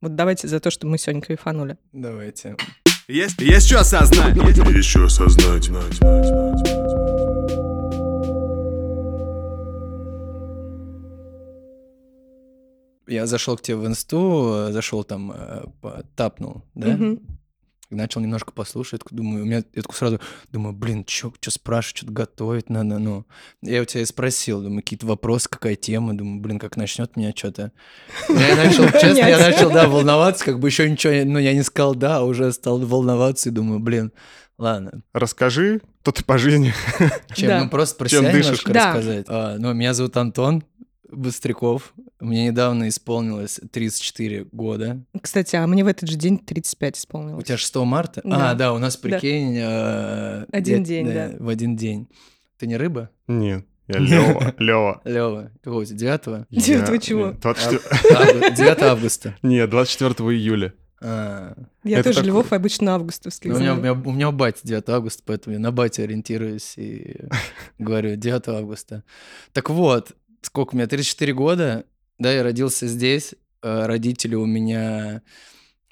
Вот давайте за то, что мы сегодня кайфанули. Давайте. Есть, есть что осознать. Еще осознать. знать, знать, знать, знать. Я зашел к тебе в инсту, зашел там, э, по- тапнул, да? Мгм. Начал немножко послушать, думаю, у меня, я такой сразу думаю, блин, что спрашивать, что-то готовить надо, ну. Я у тебя и спросил, думаю, какие-то вопросы, какая тема, думаю, блин, как начнет меня что-то. Я начал, честно, я начал, да, волноваться, как бы еще ничего, ну, я не сказал да, а уже стал волноваться и думаю, блин, ладно, Расскажи, кто ты по жизни. чем, ну, просто про себя немножко рассказать. А, ну, меня зовут Антон Быстряков, мне недавно исполнилось 34 года. Кстати, а мне в этот же день 35 У исполнилось. тебя 6 марта? Да. А, да, у нас, Да. прикинь... э, Один я- день, да. В один день. Ты не рыба? Нет, я Лева. Лева. Лева, какого у тебя, 9 Девятого Я- чего? нет, 24 9 августа. Нет, 24 июля. А, Я тоже такой- Львов обычно августовский. ну, у, меня, у, меня, у меня у бати 9 августа, поэтому я на бате ориентируюсь и говорю 9 августа. Так вот, сколько у меня, 34 года, да, я родился здесь, э, родители у меня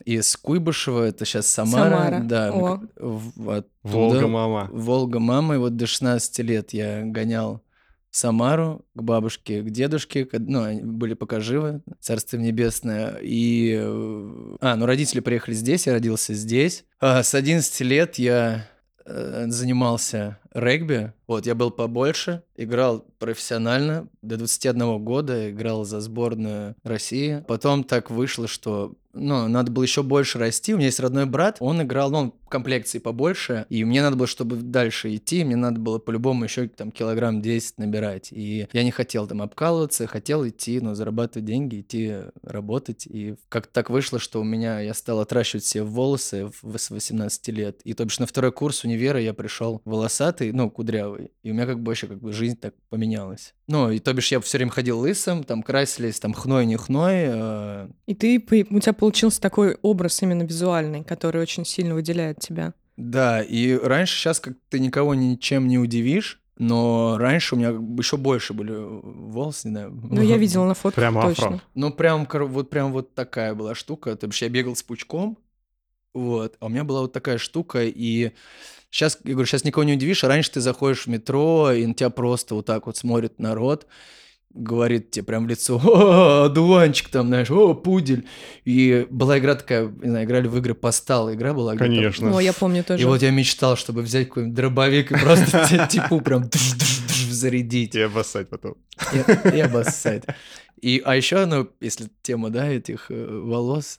из Куйбышева, это сейчас Самара, Самара. да, О. в- оттуда. Волга, мама. Волга мама, и вот до 16 лет я гонял в Самару к бабушке, к дедушке, к- ну, они были пока живы, царство небесное, и... э, А, ну, родители приехали здесь, я родился здесь. А, с 11 лет я э, занимался регби, вот, я был побольше, играл профессионально, до 21 года играл за сборную России. Потом так вышло, что ну, надо было еще больше расти. У меня есть родной брат, он играл, ну, он комплекции побольше, и мне надо было, чтобы дальше идти, мне надо было по-любому еще там килограмм 10 набирать. И я не хотел там обкалываться, хотел идти, ну, зарабатывать деньги, идти работать. И как-то так вышло, что у меня, я стал отращивать себе волосы с 18 лет. И то бишь на второй курс универа я пришел волосатый, ну, кудрявый. И у меня как бы вообще как бы жизнь так поменялась. Ну, и то бишь я все время ходил лысым, там красились, там хной, не хной, э, И ты, у тебя получился такой образ именно визуальный, который очень сильно выделяет тебя. Да, и раньше, сейчас как ты никого ничем не удивишь, но раньше у меня еще больше были волосы, не знаю. Ну, я видела на фотках Прямо точно. афро. Ну, прям, вот прям вот такая была штука. То бишь я бегал с пучком, вот, а у меня была вот такая штука, и сейчас, я говорю, сейчас никого не удивишь, а раньше ты заходишь в метро, и на тебя просто вот так вот смотрит народ, говорит тебе прям в лицо, о, одуванчик там, знаешь, о, пудель. И была игра такая, не знаю, играли в игры постал, игра была. где там Конечно. О, я помню тоже. и вот я мечтал, чтобы взять какой-нибудь дробовик и просто типу прям дж-дж-дж зарядить Тебе обоссать потом. и, и обоссать. И, а еще, ну, если тема, да, этих э, волос,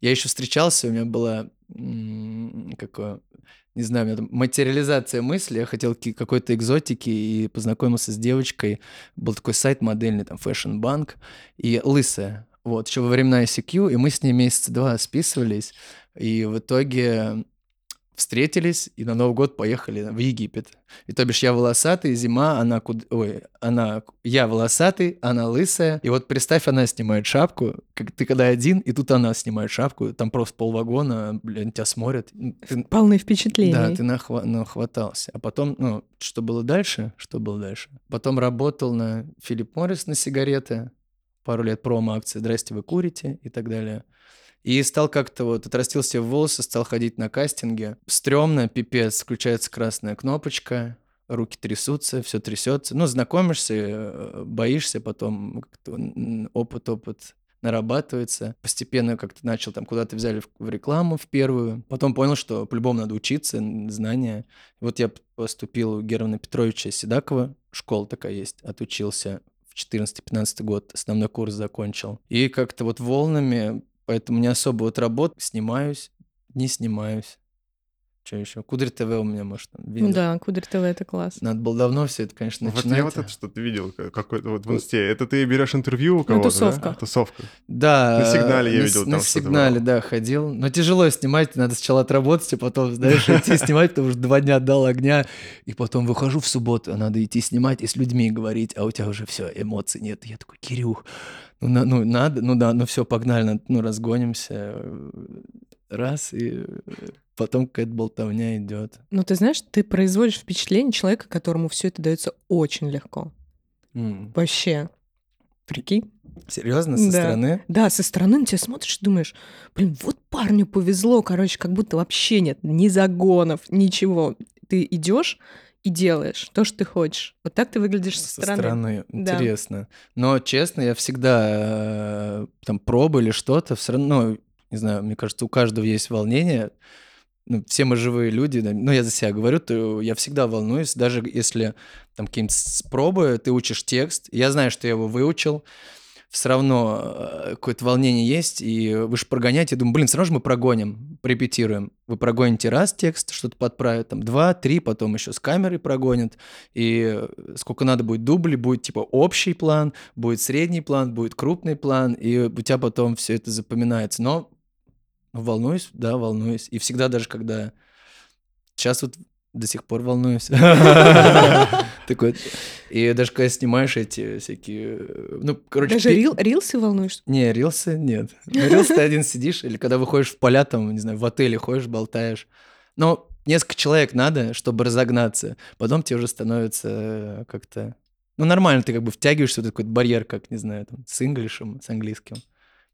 я еще встречался, у меня была м, какое, не знаю, у меня там материализация мысли, я хотел какой-то экзотики и познакомился с девочкой, был такой сайт модельный, там, Fashion Bank, и лысая, вот, еще во времена ICQ, и мы с ней месяца два списывались, и в итоге встретились и на Новый год поехали в Египет. И то бишь я волосатый, зима, она куд... Ой, она... Я волосатый, она лысая. И вот представь, она снимает шапку, как ты когда один, и тут она снимает шапку, там просто полвагона, блин, тебя смотрят. Ты- Полные впечатлений. Да, ты нахва- нахватался. А потом, ну, что было дальше? Что было дальше? Потом работал на Филипп Моррис на сигареты, пару лет промо-акции «Здрасте, вы курите» и так далее. И стал как-то вот, отрастил себе волосы, стал ходить на кастинги. Стремно, пипец, включается красная кнопочка, руки трясутся, все трясется. Ну, знакомишься, э, боишься, потом опыт-опыт нарабатывается. Постепенно как-то начал там куда-то взяли в, в рекламу в первую. Потом понял, что по-любому надо учиться, знания. Вот я поступил у Германа Петровича Седакова. Школа такая есть. Отучился в 14-15 год. Основной курс закончил. И как-то вот волнами, поэтому не особо вот работ снимаюсь, не снимаюсь. Что еще? Кудри ТВ у меня, может, там Ну видел. да, Кудри ТВ это класс. Надо было давно все это, конечно, Вот начинать. я вот это что-то видел, как- какой-то вот в инсте. Это ты берешь интервью у кого-то, тусовка. да? Тусовка. Да. На сигнале я на видел там На что-то сигнале, да, ходил. Но тяжело снимать, надо сначала отработать, а потом, знаешь, идти снимать, потому что два дня отдал огня, и потом выхожу в субботу, а надо идти снимать и с людьми говорить, а у тебя уже все, эмоций нет. Я такой, Кирюх, ну, на- ну надо, ну да, ну все, погнали, ну разгонимся. Раз, и потом какая-то болтовня идет. Ну, ты знаешь, ты производишь впечатление человека, которому все это дается очень легко. М. Вообще. Прикинь? Серьезно, со Да. стороны? Да, со стороны на тебя смотришь и думаешь, блин, вот парню повезло, короче, как будто вообще нет ни загонов, ничего. Ты идешь и делаешь то, что ты хочешь. Вот так ты выглядишь со, Со стороны. стороны. Да. Интересно. Но, честно, я всегда э, там пробы или что-то, все равно, ну, не знаю, мне кажется, у каждого есть волнение. Ну, все мы живые люди, да, ну, я за себя говорю, то я всегда волнуюсь, даже если там какие-нибудь с- пробы, ты учишь текст, я знаю, что я его выучил, все равно э, какое-то волнение есть, и вы же прогоняете, думаю, блин, все равно же мы прогоним, репетируем. Вы прогоните раз текст, что-то подправят, там, два, три, потом еще с камерой прогонят, и сколько надо будет дублей, будет типа общий план, будет средний план, будет крупный план, и у тебя потом все это запоминается. Но волнуюсь, да, волнуюсь. И всегда даже когда... Сейчас вот до сих пор волнуюсь. Такой... И даже когда снимаешь эти всякие... э, Ну, короче... Даже рилсы волнуешься? Не, рилсы нет. Рилс ты один сидишь, или когда выходишь в поля, там, не знаю, в отеле ходишь, болтаешь. Но несколько человек надо, чтобы разогнаться. Потом тебе уже становится э, как-то... Ну, нормально, ты как бы втягиваешься в этот какой-то барьер, как, не знаю, там, с инглишем, с английским.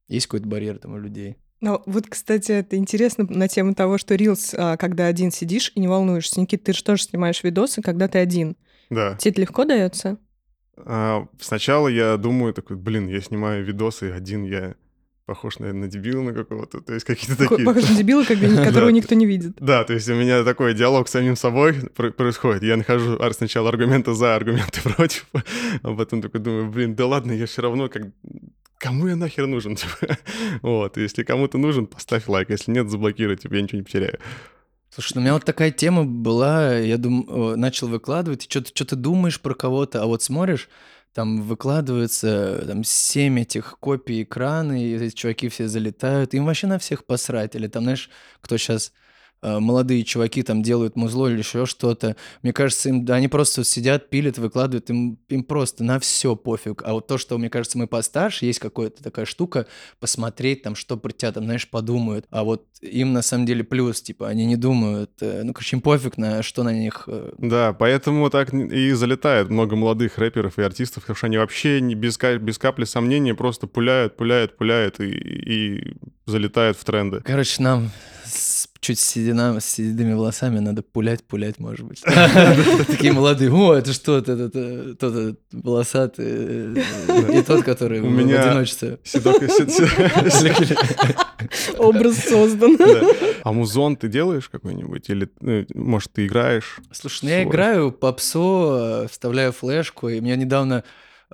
Есть какой-то барьер там у людей. Ну, вот, кстати, это интересно на тему того, что рилс, а, когда один сидишь и не волнуешься. Никит, ты же тоже снимаешь видосы, когда ты один. Да. Тебе это легко дается? А, сначала я думаю такой, блин, я снимаю видосы один, я похож, наверное, на дебила на какого-то. То есть какие-то такие... Похож на дебила, как бы, которого никто не видит. Да, то есть у меня такой диалог с самим собой пр- происходит. Я нахожу сначала аргументы за, аргументы против, а потом такой думаю, блин, да ладно, я все равно как... Кому я нахер нужен? Вот, если кому-то нужен, поставь лайк, если нет, заблокируй, типа, я ничего не потеряю. Слушай, ну у меня вот такая тема была, я дум... начал выкладывать, и что ты думаешь про кого-то, а вот смотришь, там выкладывается там семь этих копий экрана, и эти чуваки все залетают, им вообще на всех посрать. Или там, знаешь, кто сейчас молодые чуваки там делают музло или еще что-то. Мне кажется, им, да, они просто сидят, пилят, выкладывают, им, им просто на все пофиг. А вот то, что, мне кажется, мы постарше, есть какая-то такая штука, посмотреть там, что про тебя там, знаешь, подумают. А вот им на самом деле плюс, типа, они не думают, э, ну, короче, им пофиг на что на них... э, Да, поэтому так и залетает много молодых рэперов и артистов, потому что они вообще не без, без капли сомнения просто пуляют, пуляют, пуляют и, и залетают в тренды. Короче, нам чуть седина, с седыми волосами надо пулять, пулять, может быть. Такие молодые, о, это что, это это- тот волосатый, э, и тот, который У в меня- одиночестве. Седок- сед- сед- Образ создан. Да. А музон ты делаешь какой-нибудь? Или, ну, может, ты играешь? Слушай, ну я играю попсу, э, вставляю флешку, и меня недавно э,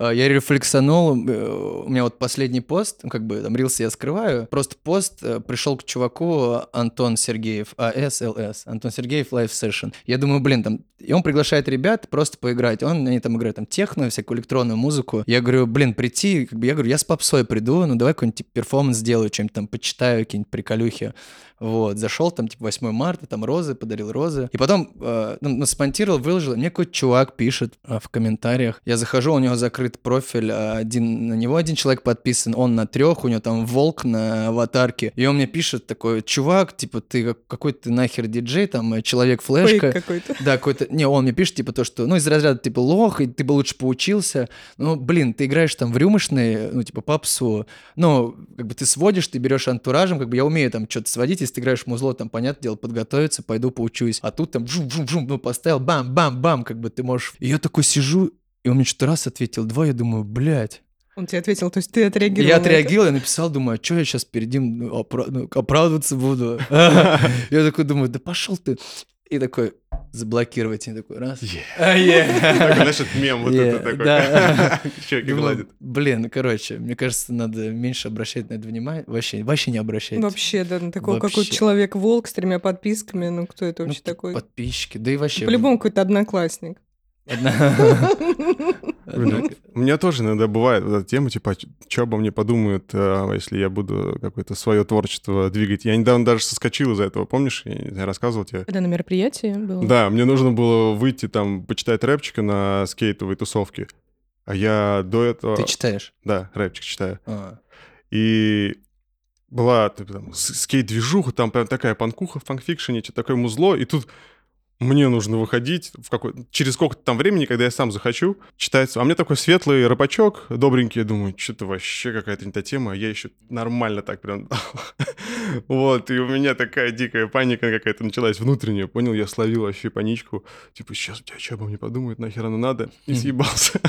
я рефлексанул, э, у меня вот последний пост, ну, как бы там рилсы я скрываю, просто пост э, пришел к чуваку Антон Сергеев, АСЛС, Антон Сергеев Live Session. Я думаю, блин, там, и он приглашает ребят просто поиграть, он, они там играют там техно, всякую электронную музыку. Я говорю, блин, прийти, как бы, я говорю, я с попсой приду, ну давай какой-нибудь типа, перформанс сделаю, что-нибудь там почитаю, какие-нибудь приколюхи. Вот, зашел там, типа, 8 марта, там розы, подарил розы. И потом, э, ну, ну, смонтировал, выложил, мне какой-то чувак пишет э, в комментариях. Я захожу, у него закрыт профиль, а один, на него один человек подписан, он на трех, у него там волк на аватарке. И он мне пишет такой, чувак, типа, ты как- какой ты нахер диджей, там, э, человек-флешка. Какой-то. Да, какой-то... Не, он мне пишет, типа, то, что... Ну, из разряда, типа, лох, и ты бы лучше поучился. Ну, блин, ты играешь там в рюмочные, ну, типа, попсу. Ну, как бы ты сводишь, ты берешь антуражем, как бы я умею там что-то сводить, если ты играешь в музло, там, понятное дело, подготовиться, пойду поучусь. А тут там жум-жум-жум, ну, поставил, бам-бам-бам, как бы ты можешь... И я такой сижу, и он мне что-то раз ответил, два, я думаю, блядь. Он тебе ответил, то есть ты отреагировал Я отреагировал, я написал, думаю, а что я сейчас перед ним ну, опра- ну, оправдываться буду? Я такой думаю, да пошел ты. И такой, заблокировать. И такой, раз. А, е. Такой, знаешь, этот мем вот Е, это такой. да. Щеки гладит. Блин, ну, короче, мне кажется, надо меньше обращать на это внимание. Вообще, вообще не обращать. Вообще, да, на такого какой-то человек-волк с тремя подписками, ну кто это Ну, вообще такой? Подписчики, да и вообще. По-любому какой-то одноклассник. У меня тоже иногда бывает эта тема, типа, что обо мне подумают, э, если я буду какое-то свое творчество двигать. Я недавно даже соскочил из-за этого, помнишь? Я, рассказывал тебе. Когда на мероприятии было? Да, мне нужно было выйти там, почитать рэпчика на скейтовой тусовке. А я до этого... Ты читаешь? Да, рэпчик читаю. А. И была там, скейт-движуха, там прям такая панкуха в панкфикшене, что такое музло, и тут мне нужно выходить в какой через сколько-то там времени, когда я сам захочу, читается. А мне такой светлый рыбачок, добренький, я думаю, что-то вообще какая-то не та тема, а я еще нормально так прям... Вот, и у меня такая дикая паника какая-то началась внутренняя, понял? Я словил вообще паничку, типа, сейчас у тебя что обо мне подумают, нахер оно надо, и съебался.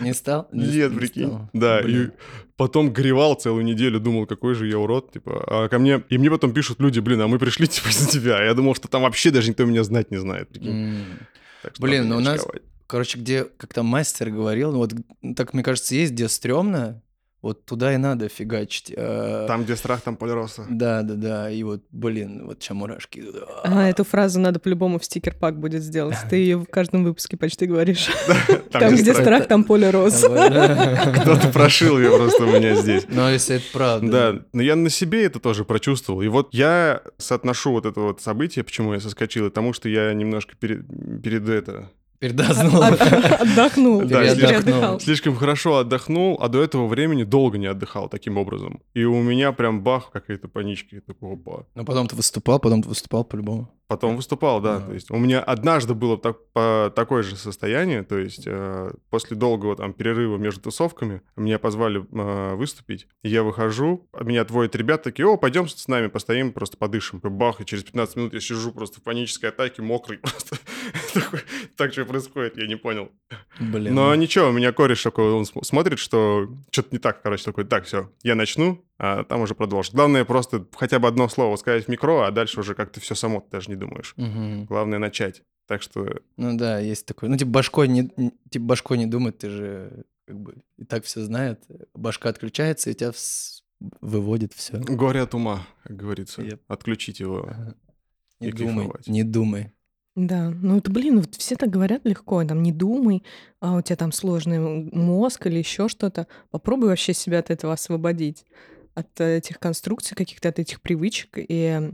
Не стал? Нет, не прикинь. Да, и потом горевал целую неделю, думал, какой же я урод, типа, а ко мне, и мне потом пишут люди, блин, а мы пришли, типа, из-за тебя, я думал, что там вообще даже никто меня знать не знает. М. Так что Блин, надо ну у нас-. Короче, где, как там мастер говорил, ну вот так, мне кажется, есть, где стрёмно, вот туда и надо фигачить. А, Там, где страх, там поле роста. Да, да, да. И вот, блин, вот чем мурашки. А, эту фразу надо по-любому в стикер-пак будет сделать. Ты ее в каждом выпуске почти говоришь. Там, где страх. там поле роз. Кто-то прошил ее просто у меня здесь. Но если это правда. Да, но я на себе это тоже прочувствовал. И вот я соотношу вот это вот событие, почему я соскочил, и тому, что я немножко перед, перед это... Передазнул. От- Отдохнул. Да, слишком- хорошо отдохнул, а до этого времени долго не отдыхал таким образом. И у меня прям бах, какая-то паничка. Я такой, опа. Но потом ты выступал, потом ты выступал по-любому. Потом выступал, да. То есть у меня однажды было так, по- такое же состояние. То есть э, после долгого там перерыва между тусовками меня позвали э, выступить. Я выхожу, меня отводят ребята такие, о, пойдем с нами, постоим, просто подышим. И Бах, и через 15 минут я сижу просто в панической атаке, мокрый просто. Так что происходит, я не понял. Блин. Но ничего, у меня кореш такой, он см- смотрит, что что-то не так, короче, такой, так, все, я начну, а там уже продолжишь. Главное просто хотя бы одно слово сказать в микро, а дальше уже как-то все само, ты даже не думаешь. Мгм. Главное начать. Так что Ну да, есть такой. Ну, типа, башкой не, типа, башкой не думать, ты же как бы и так все знает. Башка отключается, и тебя вс- выводит все. горе от ума, как говорится. Yep. Отключить его. Не И думай, кайфовать. не думай. Да, ну это, блин, вот все так говорят легко, там, не думай, а у тебя там сложный мозг или еще что-то. Попробуй вообще себя от этого освободить, от э, этих конструкций каких-то, от этих привычек и,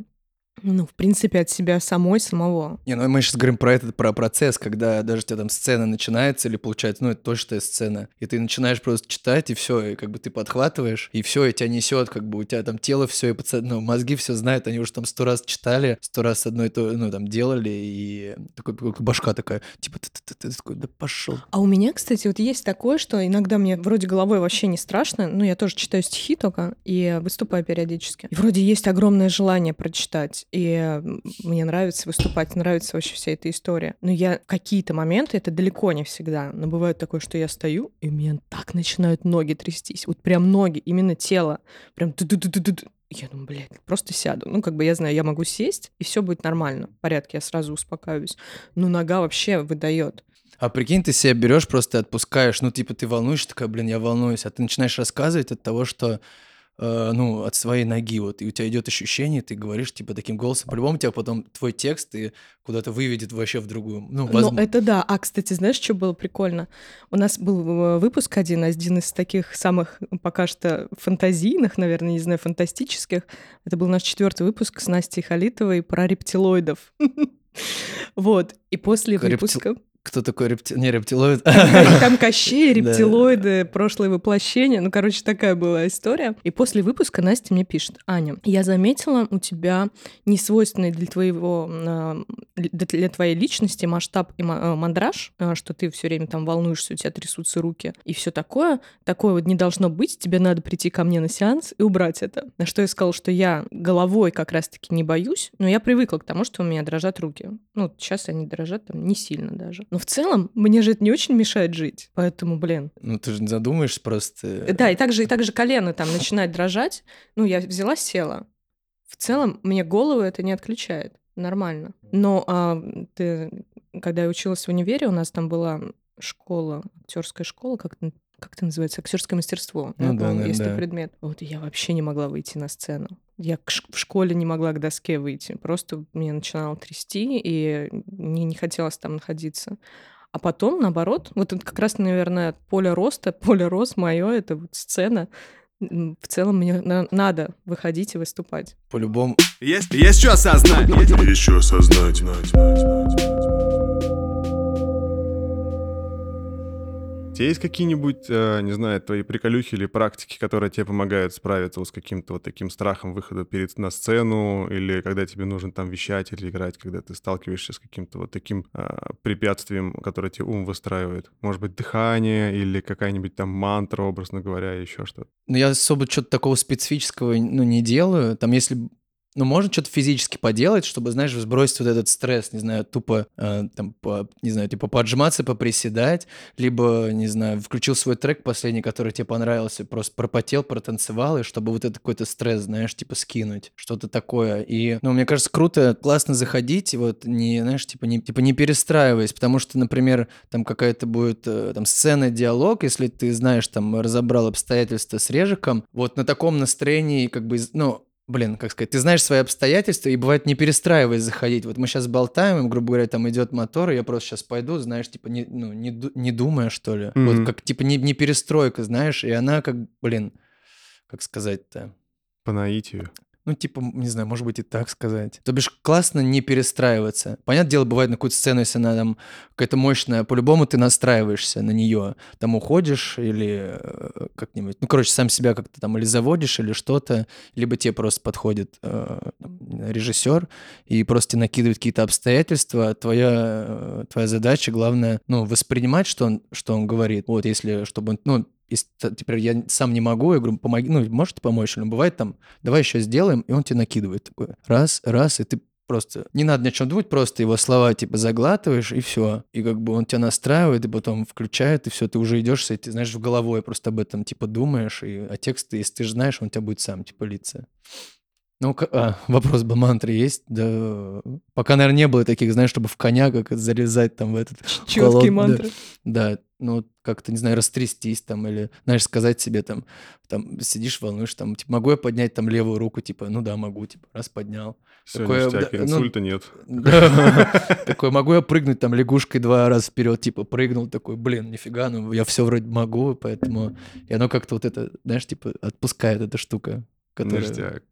ну, в принципе, от себя самой, самого. Не, ну мы сейчас говорим про этот, про процесс, когда даже у тебя там сцена начинается или получается, ну это точная сцена, и ты начинаешь просто читать, и все, и как бы ты подхватываешь, и все, и тебя несет, как бы у тебя там тело все, и пацаны, ну, мозги все знают, они уже там сто раз читали, сто раз одно и то, ну там делали, и такой как башка такая, типа, ты, ты, ты, ты такой, да пошел. А у меня, кстати, вот есть такое, что иногда мне вроде головой вообще не страшно, ну, я тоже читаю стихи только и выступаю периодически. И вроде есть огромное желание прочитать, и мне нравится выступать, нравится вообще вся эта история. Но я какие-то моменты, это далеко не всегда, но бывает такое, что я стою, и у меня так начинают ноги трястись, вот прям ноги, именно тело, прям. Я думаю, блядь, просто сяду. Ну, как бы я знаю, я могу сесть, и все будет нормально, в порядке, я сразу успокаиваюсь. Но нога вообще выдает. А прикинь, ты себя берешь, просто отпускаешь, ну, типа, ты волнуешься, такая, блин, я волнуюсь, а ты начинаешь рассказывать от того, что, э, ну, от своей ноги, вот, и у тебя идет ощущение, ты говоришь, типа, таким голосом, по-любому тебя потом твой текст и куда-то выведет вообще в другую, ну, Ну, возможно. это да. А, кстати, знаешь, что было прикольно? У нас был э, выпуск один, один из таких самых ну, пока что фантазийных, наверное, не знаю, фантастических. Это был наш четвертый выпуск с Настей Халитовой про рептилоидов. Вот. И после выпуска... Кто такой репти... Не, рептилоид. Там Кощей, рептилоиды, прошлое воплощение. Ну, короче, такая была история. И после выпуска Настя мне пишет, Аня, я заметила у тебя несвойственный для твоего, э, для твоей личности масштаб и э, мандраж, э, что ты все время там волнуешься, у тебя трясутся руки и все такое. Такое вот не должно быть, тебе надо прийти ко мне на сеанс и убрать это. На что я сказала, что я головой как раз-таки не боюсь, но я привыкла к тому, что у меня дрожат руки. Ну, сейчас они дрожат там не сильно даже. Но в целом мне же это не очень мешает жить. Поэтому, блин. Ну, ты же не задумаешься просто. Да, и также, и также колено там начинает дрожать. Ну, я взяла, села. В целом, мне голову это не отключает. Нормально. Но а, ты, когда я училась в универе, у нас там была школа, актерская школа, как, как это называется, актерское мастерство. Ну да, да, есть да. предмет. Вот я вообще не могла выйти на сцену. Я в школе не могла к доске выйти. Просто меня начинало трясти, и мне не хотелось там находиться. А потом, наоборот, вот это как раз, наверное, поле роста, поле рост мое, это вот сцена. В целом мне на- надо выходить и выступать. По-любому. Есть, есть что осознать. Еще осознать. Тебя есть какие-нибудь, э, не знаю, твои приколюхи или практики, которые тебе помогают справиться вот с каким-то вот таким страхом выхода перед на сцену, или когда тебе нужно там вещать или играть, когда ты сталкиваешься с каким-то вот таким э, препятствием, которое тебе ум выстраивает? Может быть, дыхание или какая-нибудь там мантра, образно говоря, еще что-то? Ну, я особо что-то такого специфического ну, не делаю. Там, если ну, можно что-то физически поделать, чтобы, знаешь, сбросить вот этот стресс, не знаю, тупо, э, там, по, не знаю, типа поджиматься, поприседать, либо, не знаю, включил свой трек последний, который тебе понравился, просто пропотел, протанцевал, и чтобы вот этот какой-то стресс, знаешь, типа скинуть, что-то такое. И, ну, мне кажется, круто, классно заходить, и вот не, знаешь, типа не, типа не перестраиваясь, потому что, например, там какая-то будет э, там сцена, диалог, если ты знаешь, там, разобрал обстоятельства с Режиком, вот на таком настроении, как бы, ну, блин, как сказать, ты знаешь свои обстоятельства, и бывает не перестраиваясь заходить. Вот мы сейчас болтаем, и, грубо говоря, там идет мотор, и я просто сейчас пойду, знаешь, типа, не, ну, не, не думая, что ли. Mm-hmm. Вот как, типа, не, не перестройка, знаешь, и она как, блин, как сказать-то? По наитию. Ну, типа, не знаю, может быть и так сказать. То бишь, классно не перестраиваться. Понятное дело, бывает на какую-то сцену, если она там какая-то мощная, по-любому ты настраиваешься на нее. Там уходишь или э, как-нибудь, ну, короче, сам себя как-то там или заводишь, или что-то, либо тебе просто подходит э, режиссер и просто накидывает какие-то обстоятельства. Твоя, э, твоя задача, главное, ну, воспринимать, что он, что он говорит. Вот, если, чтобы он, ну, если теперь я сам не могу, я говорю, помоги, ну, можете помочь? Но бывает там, давай еще сделаем, и он тебе накидывает такое. Раз, раз, и ты просто не надо ни о чем думать, просто его слова типа заглатываешь и все. И как бы он тебя настраивает, и потом включает, и все, ты уже идешь с этим, знаешь, в головой просто об этом типа думаешь, и а текст, если ты же знаешь, он тебя будет сам типа литься. Ну, а, вопрос бы мантры есть? Да, пока, наверное, не было таких, знаешь, чтобы в коня как залезать там в этот... Четкие мантры. Да, да, ну, как-то, не знаю, растрястись там или, знаешь, сказать себе там, там, сидишь, волнуешь, там, типа, могу я поднять там левую руку, типа, ну да, могу, типа, раз поднял. Все, Такое, ништяк, да, инсульта ну, нет. Такой, могу я прыгнуть там лягушкой два раза вперед, типа, прыгнул, такой, блин, нифига, ну, я все вроде могу, поэтому... И оно как-то вот это, знаешь, типа, отпускает эта штука, которая... Ништяк.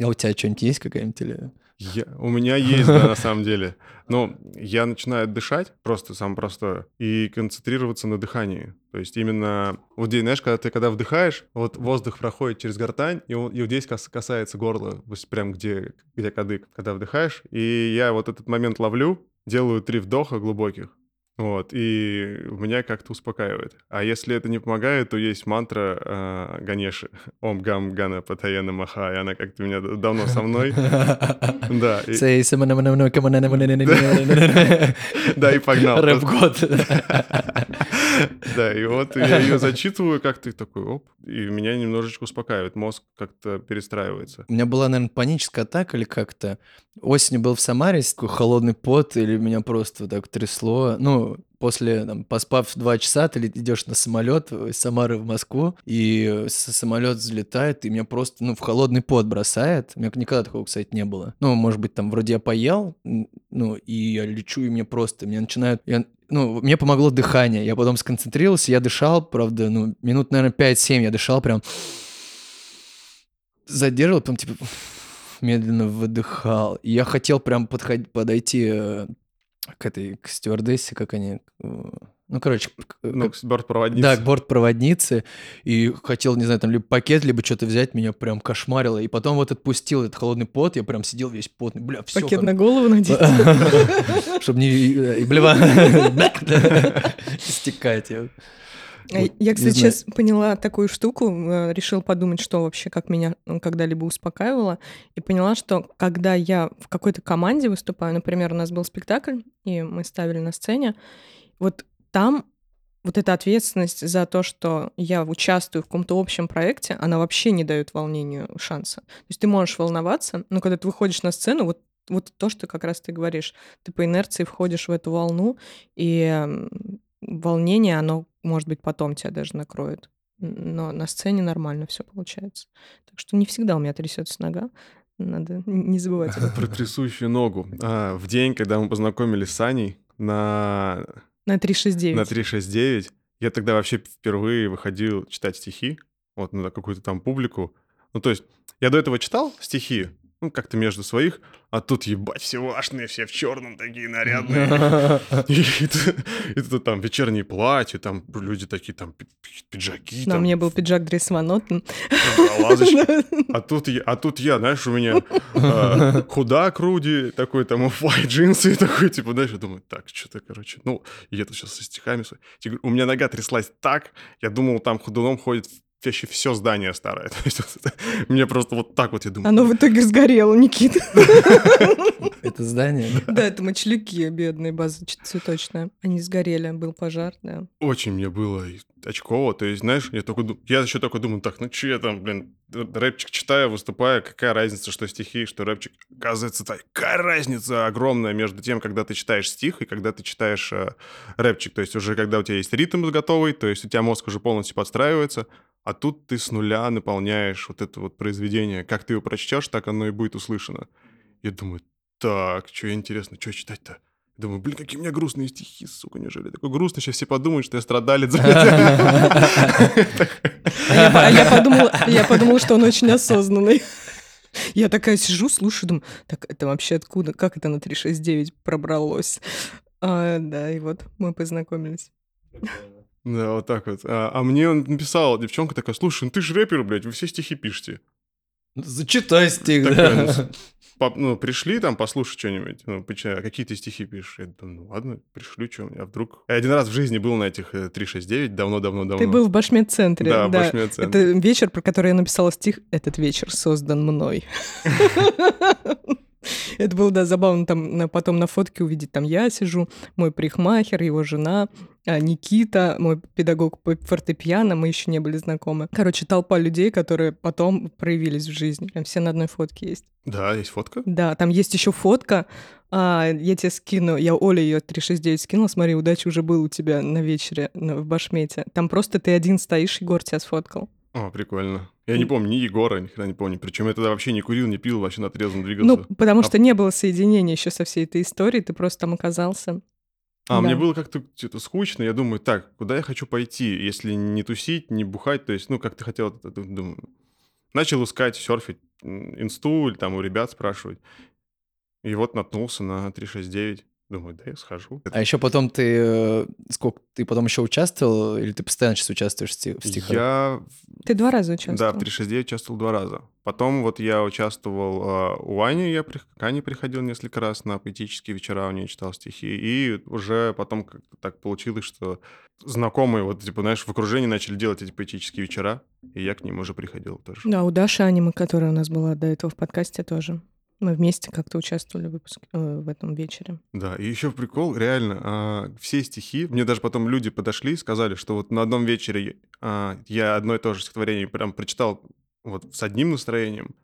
А у тебя что-нибудь есть какая-нибудь или... Я, у меня есть, да, на самом деле. Но я начинаю дышать, просто сам простое, и концентрироваться на дыхании. То есть именно, вот здесь, знаешь, когда ты когда вдыхаешь, вот воздух проходит через гортань, и, он, и вот здесь касается горла, вот прям где, где кадык, когда вдыхаешь. И я вот этот момент ловлю, делаю три вдоха глубоких, вот, и меня как-то успокаивает. А если это не помогает, то есть мантра э, Ганеши. Ом гам гана патаяна маха, и она как-то меня давно со мной. Да. Да, и погнал. Рэп-год. Да, и вот я ее зачитываю как-то и такой, оп, и меня немножечко успокаивает, мозг как-то перестраивается. У меня была, наверное, паническая атака или как-то. Осенью был в Самаре, такой холодный пот, или меня просто так трясло. Ну, после, там, поспав два часа, ты идешь на самолет из Самары в Москву, и самолет взлетает, и меня просто, ну, в холодный пот бросает. У меня никогда такого, кстати, не было. Ну, может быть, там, вроде я поел, ну, и я лечу, и мне просто, мне начинают, я, ну, мне помогло дыхание. Я потом сконцентрировался, я дышал, правда, ну, минут, наверное, 5-7 я дышал прям задерживал, потом, типа, медленно выдыхал. И я хотел прям подходить, подойти э, к этой, к стюардессе, как они... Э, ну, короче... Ну, к бортпроводнице. Да, к бортпроводнице. И хотел, не знаю, там, либо пакет, либо что-то взять, меня прям кошмарило. И потом вот отпустил этот холодный пот, я прям сидел весь потный. Бля, все. Пакет на голову надеть. Чтобы не... И блева... Стекать. Вот, я, кстати, сейчас поняла такую штуку, э, решил подумать, что вообще, как меня когда-либо успокаивало, и поняла, что когда я в какой-то команде выступаю, например, у нас был спектакль, и мы ставили на сцене, вот там вот эта ответственность за то, что я участвую в каком-то общем проекте, она вообще не дает волнению шанса. То есть ты можешь волноваться, но когда ты выходишь на сцену, вот вот то, что как раз ты говоришь, ты по инерции входишь в эту волну, и волнение, оно, может быть, потом тебя даже накроет. Но на сцене нормально все получается. Так что не всегда у меня трясется нога. Надо не забывать. Про трясущую ногу. А, в день, когда мы познакомились с Аней на... На 369. На 369. Я тогда вообще впервые выходил читать стихи, вот на какую-то там публику. Ну, то есть, я до этого читал стихи, ну, как-то между своих, а тут, ебать, все важные, все в черном такие нарядные. И тут- там вечерние платья, там люди такие, там пи- пи- пиджаки, На мне был пиджак Дрис Ван Нотен. лазочки. А тут, я, а тут я, знаешь, у меня э, худак Руди, такой там оффлайт джинсы, такой, типа, знаешь, я думаю, так, что-то, короче, ну, я тут сейчас со стихами. говорю, У меня нога тряслась так, я думал, там ходуном ходит вообще все здание старое. То есть вот это- мне просто вот так вот, я думаю, Оно в итоге сгорело, Никита. Это здание? Да, это мочлюки бедные, база цветочная. Они сгорели, был пожар, да. очень мне было очково. То есть, знаешь, я только я еще такой думаю, так, ну что я там, блин, рэпчик читаю, выступаю, какая разница, что стихи, что рэпчик. Оказывается, такая разница огромная между тем, когда ты читаешь стих и когда ты читаешь э, рэпчик. То есть уже когда у тебя есть ритм готовый, то есть у тебя мозг уже полностью подстраивается, а тут ты с нуля наполняешь вот это вот произведение. Как ты его прочтешь, так оно и будет услышано. Я думаю, так, что интересно, что читать-то? Думаю, блин, какие у меня грустные стихи, сука, неужели такой грустный? Сейчас все подумают, что я страдалец. Я, а я подумала, я подумала, что он очень осознанный. Я такая сижу, слушаю, думаю, так это вообще откуда, как это на 369 пробралось? А, да, и вот мы познакомились. Да, вот так вот. А, а мне он написал, девчонка такая, слушай, ну ты же рэпер, блядь, вы все стихи пишете. Зачитай стих, Такая, ну, да. с- по- ну, пришли там послушать что-нибудь, ну, а какие ты стихи пишешь? Я думаю, ну ладно, пришлю, что а вдруг... Я один раз в жизни был на этих э, 369, давно-давно-давно. Ты был в Башмет-центре. Да, в Башмет-центре. Это вечер, про который я написала стих. Этот вечер создан мной. Это было, да, забавно там потом на фотке увидеть, там я сижу, мой парикмахер, его жена, а, Никита, мой педагог по фортепиано, мы еще не были знакомы. Короче, толпа людей, которые потом проявились в жизни. Прям все на одной фотке есть. Да, есть фотка? Да, там есть еще фотка. А, я тебе скину, я Оле ее 369 скинула. Смотри, удачи уже был у тебя на вечере в Башмете. Там просто ты один стоишь, Егор тебя сфоткал. О, прикольно. Я не помню ни Егора, ни хрена не помню. Причем я тогда вообще не курил, не пил, вообще на трезвом двигался. Ну, потому А- что не было соединения еще со всей этой историей, ты просто там оказался. А, мне Да. было как-то что-то скучно. Я думаю, так, куда я хочу пойти, если не тусить, не бухать, то есть, ну, как ты хотел, думаю. Начал искать, серфить, инсту или там у ребят спрашивать. И вот наткнулся на 369. Думаю, да, я схожу. А еще потом ты... э, Сколько? Ты потом еще участвовал? Или ты постоянно сейчас участвуешь в сти- в стихах? Я, Ты два раза да, участвовал. в 369 участвовал два раза. Потом вот я участвовал а, у Ани, я при... к Ане приходил несколько раз на поэтические вечера, у нее читал стихи. И уже потом как-то так получилось, что знакомые, вот, типа, знаешь, в окружении начали делать эти поэтические вечера, и я к ним уже приходил тоже. Да, у Даши Анимы, которая у нас была до этого в подкасте тоже. Мы вместе как-то участвовали в, выпуске, э, в этом вечере. Да, и еще прикол, реально, а, все стихи, мне даже потом люди подошли, сказали, что вот на одном вечере а, я одно и то же стихотворение прям прочитал вот с одним настроением,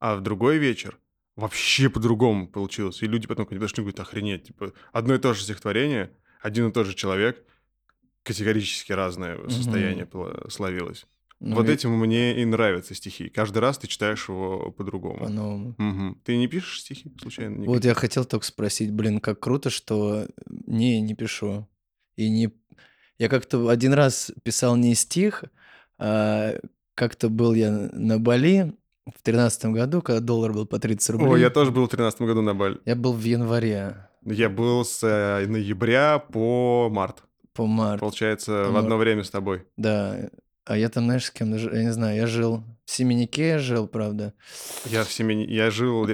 а в другой вечер вообще по-другому получилось. И люди потом ко мне подошли и говорят, охренеть, типа, одно и то же стихотворение, один и тот же человек, категорически разное состояние пла- словилось. Ну, вот и этим мне и нравятся стихи. Каждый раз ты читаешь его по-другому. По-новому. Мгм. Ты не пишешь стихи случайно? Вот никакие? я хотел только спросить, блин, как круто, что не, не пишу. И не... Я как-то один раз писал не стих, а как-то был я на Бали в тринадцатом году, когда доллар был по 30 рублей. О, я тоже был в 13 году на Бали. Я был в январе Я был с э, ноября по март. по март. Получается, в По одно март. время с тобой. Да. А я там, знаешь, с кем я не знаю, я жил в Семеннике, жил, правда. Я в Семени... я жил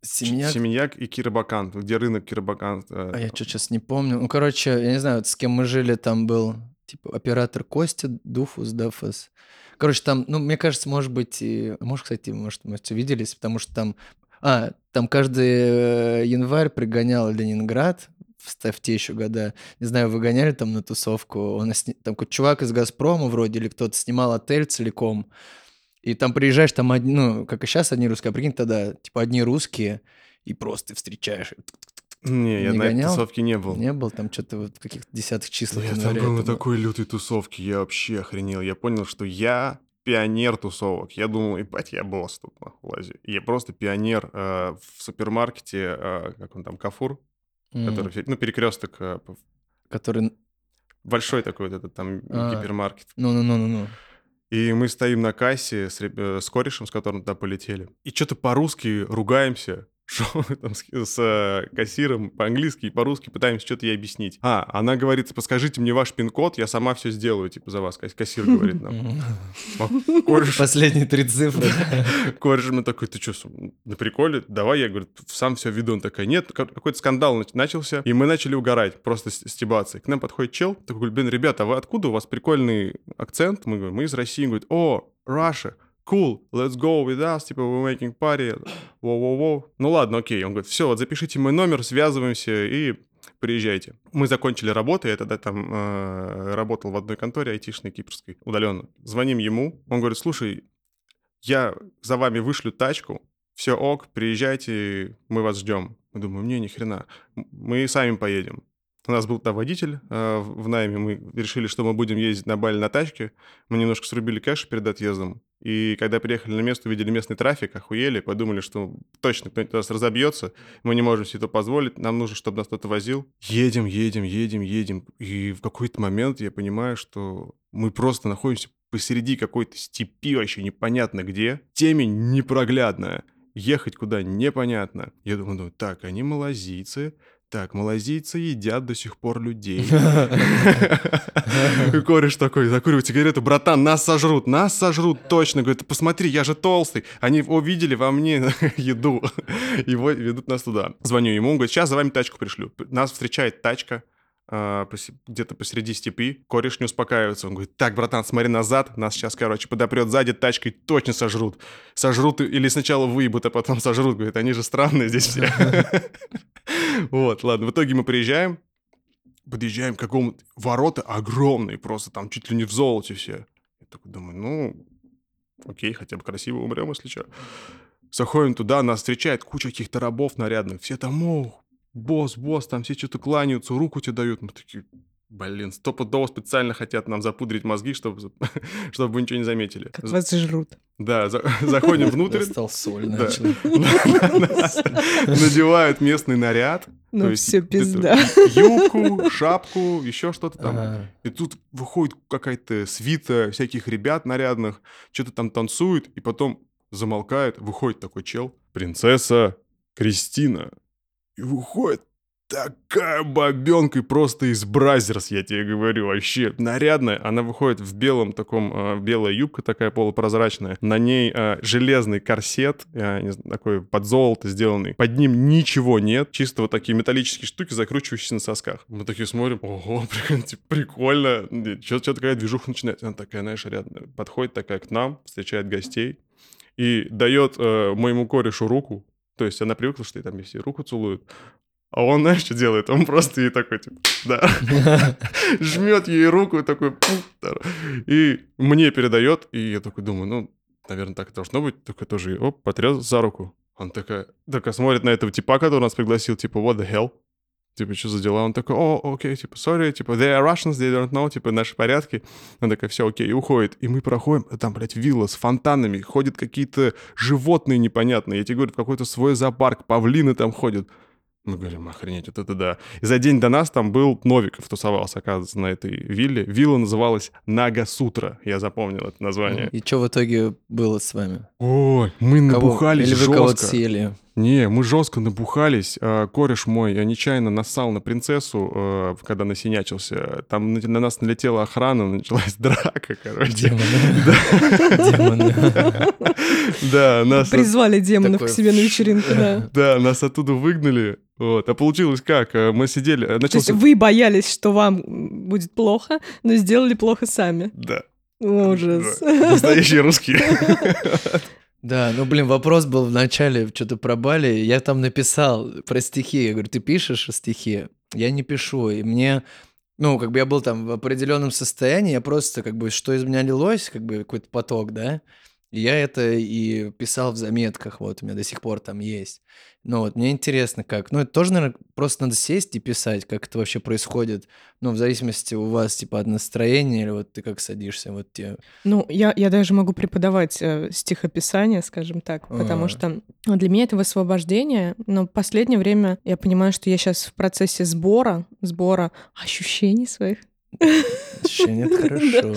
Семенняк, Семеньяк и Киробакан, где рынок Киробакан. э, а я что сейчас не помню. Ну, короче, я не знаю, вот с кем мы жили, там был, типа, оператор Костя, Дуфус, Дафас. Короче, там, ну, мне кажется, может быть, и... может, кстати, может, мы все виделись, потому что там... А, там каждый э, январь пригонял Ленинград, в, те еще года. Не знаю, выгоняли там на тусовку. Он Там какой-то чувак из «Газпрома» вроде, или кто-то снимал отель целиком. И там приезжаешь, там, одни, ну, как и сейчас одни русские, а прикинь, тогда, типа, одни русские, и просто встречаешь. Не, я Не на этой гонял? тусовке не был. Не был там что-то вот в каких-то десятых числах Я там был на такой лютой тусовке, я вообще охренел. Я понял, что я пионер тусовок. Я думал, ебать, я босс тут нахуй лази. Я просто пионер э, в супермаркете, э, как он там, Кафур, М, который, ну, перекресток, э, Который... большой такой вот этот там А. гипермаркет. Ну-ну-ну-ну-ну. И мы стоим на кассе с, с корешем, с которым туда полетели. И что-то по-русски ругаемся. Мы там с, с, э, кассиром по-английски и по-русски пытаемся что-то ей объяснить. А, она говорит, типа, скажите мне ваш пин-код, я сама все сделаю, типа, за вас. Касс- Кассир говорит нам. Последние три цифры. кореш мы такой, ты что, на приколе? Давай, я, говорю, сам все веду. Он такой, нет, ка- какой-то скандал нач- начался, и мы начали угорать, просто стебаться. И к нам подходит чел, такой, блин, ребята, а вы откуда? У вас прикольный акцент. Мы говорим, мы из России. Он говорит, о, Russia, cool, let's go with us, типа, we're making party, воу-воу-воу. Ну ладно, окей. Он говорит, все, вот запишите мой номер, связываемся и приезжайте. Мы закончили работу, я тогда там э, работал в одной конторе айтишной кипрской, удаленно. Звоним ему, он говорит, слушай, я за вами вышлю тачку, все ок, приезжайте, мы вас ждем. Мы думаем, не, ни хрена, мы сами поедем. У нас был там водитель э, в найме, мы решили, что мы будем ездить на Бали на тачке. Мы немножко срубили кэш перед отъездом. И когда приехали на место, увидели местный трафик, охуели, подумали, что точно кто-нибудь нас разобьется, мы не можем себе это позволить, нам нужно, чтобы нас кто-то возил. Едем, едем, едем, едем. И в какой-то момент я понимаю, что мы просто находимся посреди какой-то степи вообще непонятно где. Темень непроглядная. Ехать куда непонятно. Я думаю, ну, так, они малазийцы, так, малазийцы едят до сих пор людей. Кореш такой, закуривает сигарету, братан, нас сожрут, нас сожрут точно. Говорит, посмотри, я же толстый. Они увидели во мне еду. Его ведут нас туда. Звоню ему, он говорит, сейчас за вами тачку пришлю. Нас встречает тачка, а, где-то посреди степи. Кореш не успокаивается. Он говорит, так, братан, смотри назад. Нас сейчас, короче, подопрет сзади тачкой, точно сожрут. Сожрут или сначала выебут, а потом сожрут. Говорит, они же странные здесь все. Вот, ладно. В итоге мы приезжаем, подъезжаем к какому-то... Ворота огромные просто, там чуть ли не в золоте все. Я такой думаю, ну, окей, хотя бы красиво умрем, если что. Заходим туда, нас встречает куча каких-то рабов нарядных. Все там, о, босс, босс, там все что-то кланяются, руку тебе дают. Мы такие, блин, стопудово специально хотят нам запудрить мозги, чтобы, чтобы вы ничего не заметили. Как вас жрут. Да, за- заходим внутрь, Достал соль, Да. надевают местный наряд. то Ну есть все, пизда. Юбку, шапку, еще что-то там. И тут выходит какая-то свита всяких ребят нарядных, что-то там танцует, и потом замолкает, выходит такой чел. Принцесса Кристина. И выходит такая бабенка, просто из бразерс, я тебе говорю, вообще нарядная. Она выходит в белом таком, э, белая юбка такая полупрозрачная. На ней э, железный корсет, э, не знаю, такой под золото сделанный. Под ним ничего нет, чисто вот такие металлические штуки, закручивающиеся на сосках. Мы такие смотрим, ого, прикольно, типа, прикольно. Что-то такая движуха начинается. Она такая, знаешь, рядом подходит такая к нам, встречает гостей и дает э, моему корешу руку. То есть она привыкла, что ей там все руку целуют. А он, знаешь, что делает? Он просто ей такой, типа, да, жмет ей руку такой, и мне передает, и я такой думаю, ну, наверное, так и должно быть. Такой тоже, оп, потряс за руку. Он такая, такая смотрит на этого типа, который нас пригласил, типа, what the hell? Типа, что за дела? Он такой, о, окей, типа, sorry, типа, they are Russians, they don't know, типа, наши порядки. Она такая, все, окей, и уходит. И мы проходим, а там, блядь, вилла с фонтанами, ходят какие-то животные непонятные. Я тебе говорю, какой-то свой зоопарк, павлины там ходят. Мы говорим, охренеть, вот это да. И за день до нас там был Новиков, тусовался, оказывается, на этой вилле. Вилла называлась Нага Сутра, я запомнил это название. И что в итоге было с вами? Ой, мы Кого- набухались Или вы кого-то жестко. съели? Не, мы жестко набухались. А, Кореш мой а, нечаянно нассал на принцессу, э, когда насинячился. Там на, на нас налетела охрана, началась драка, короче. Демоны. Демоны. Да, нас... Призвали демонов Такое к себе на вечеринку, да. Да, нас оттуда выгнали. Вот. А получилось как? Э, Мы сидели... э, То есть Начался... вы боялись, что вам будет плохо, но сделали плохо сами. Да. Ужас. Да. Настоящие русские. Да, ну, блин, вопрос был в начале что-то про Бали. Я там написал про стихи. Я говорю, ты пишешь стихи? Я не пишу. И мне, ну, как бы я был там в определенном состоянии, я просто, как бы, что из меня лилось, как бы какой-то поток, да? Я это и писал в заметках, вот, у меня до сих пор там есть. Ну, вот, мне интересно, как. Ну, это тоже, наверное, просто надо сесть и писать, как это вообще происходит. Ну, в зависимости у вас, типа, от настроения, или вот ты как садишься, вот тебе... Ну, я, я даже могу преподавать э, стихописание, скажем так, потому А. что для меня это высвобождение, но в последнее время я понимаю, что я сейчас в процессе сбора, сбора ощущений своих, Ощущение это хорошо.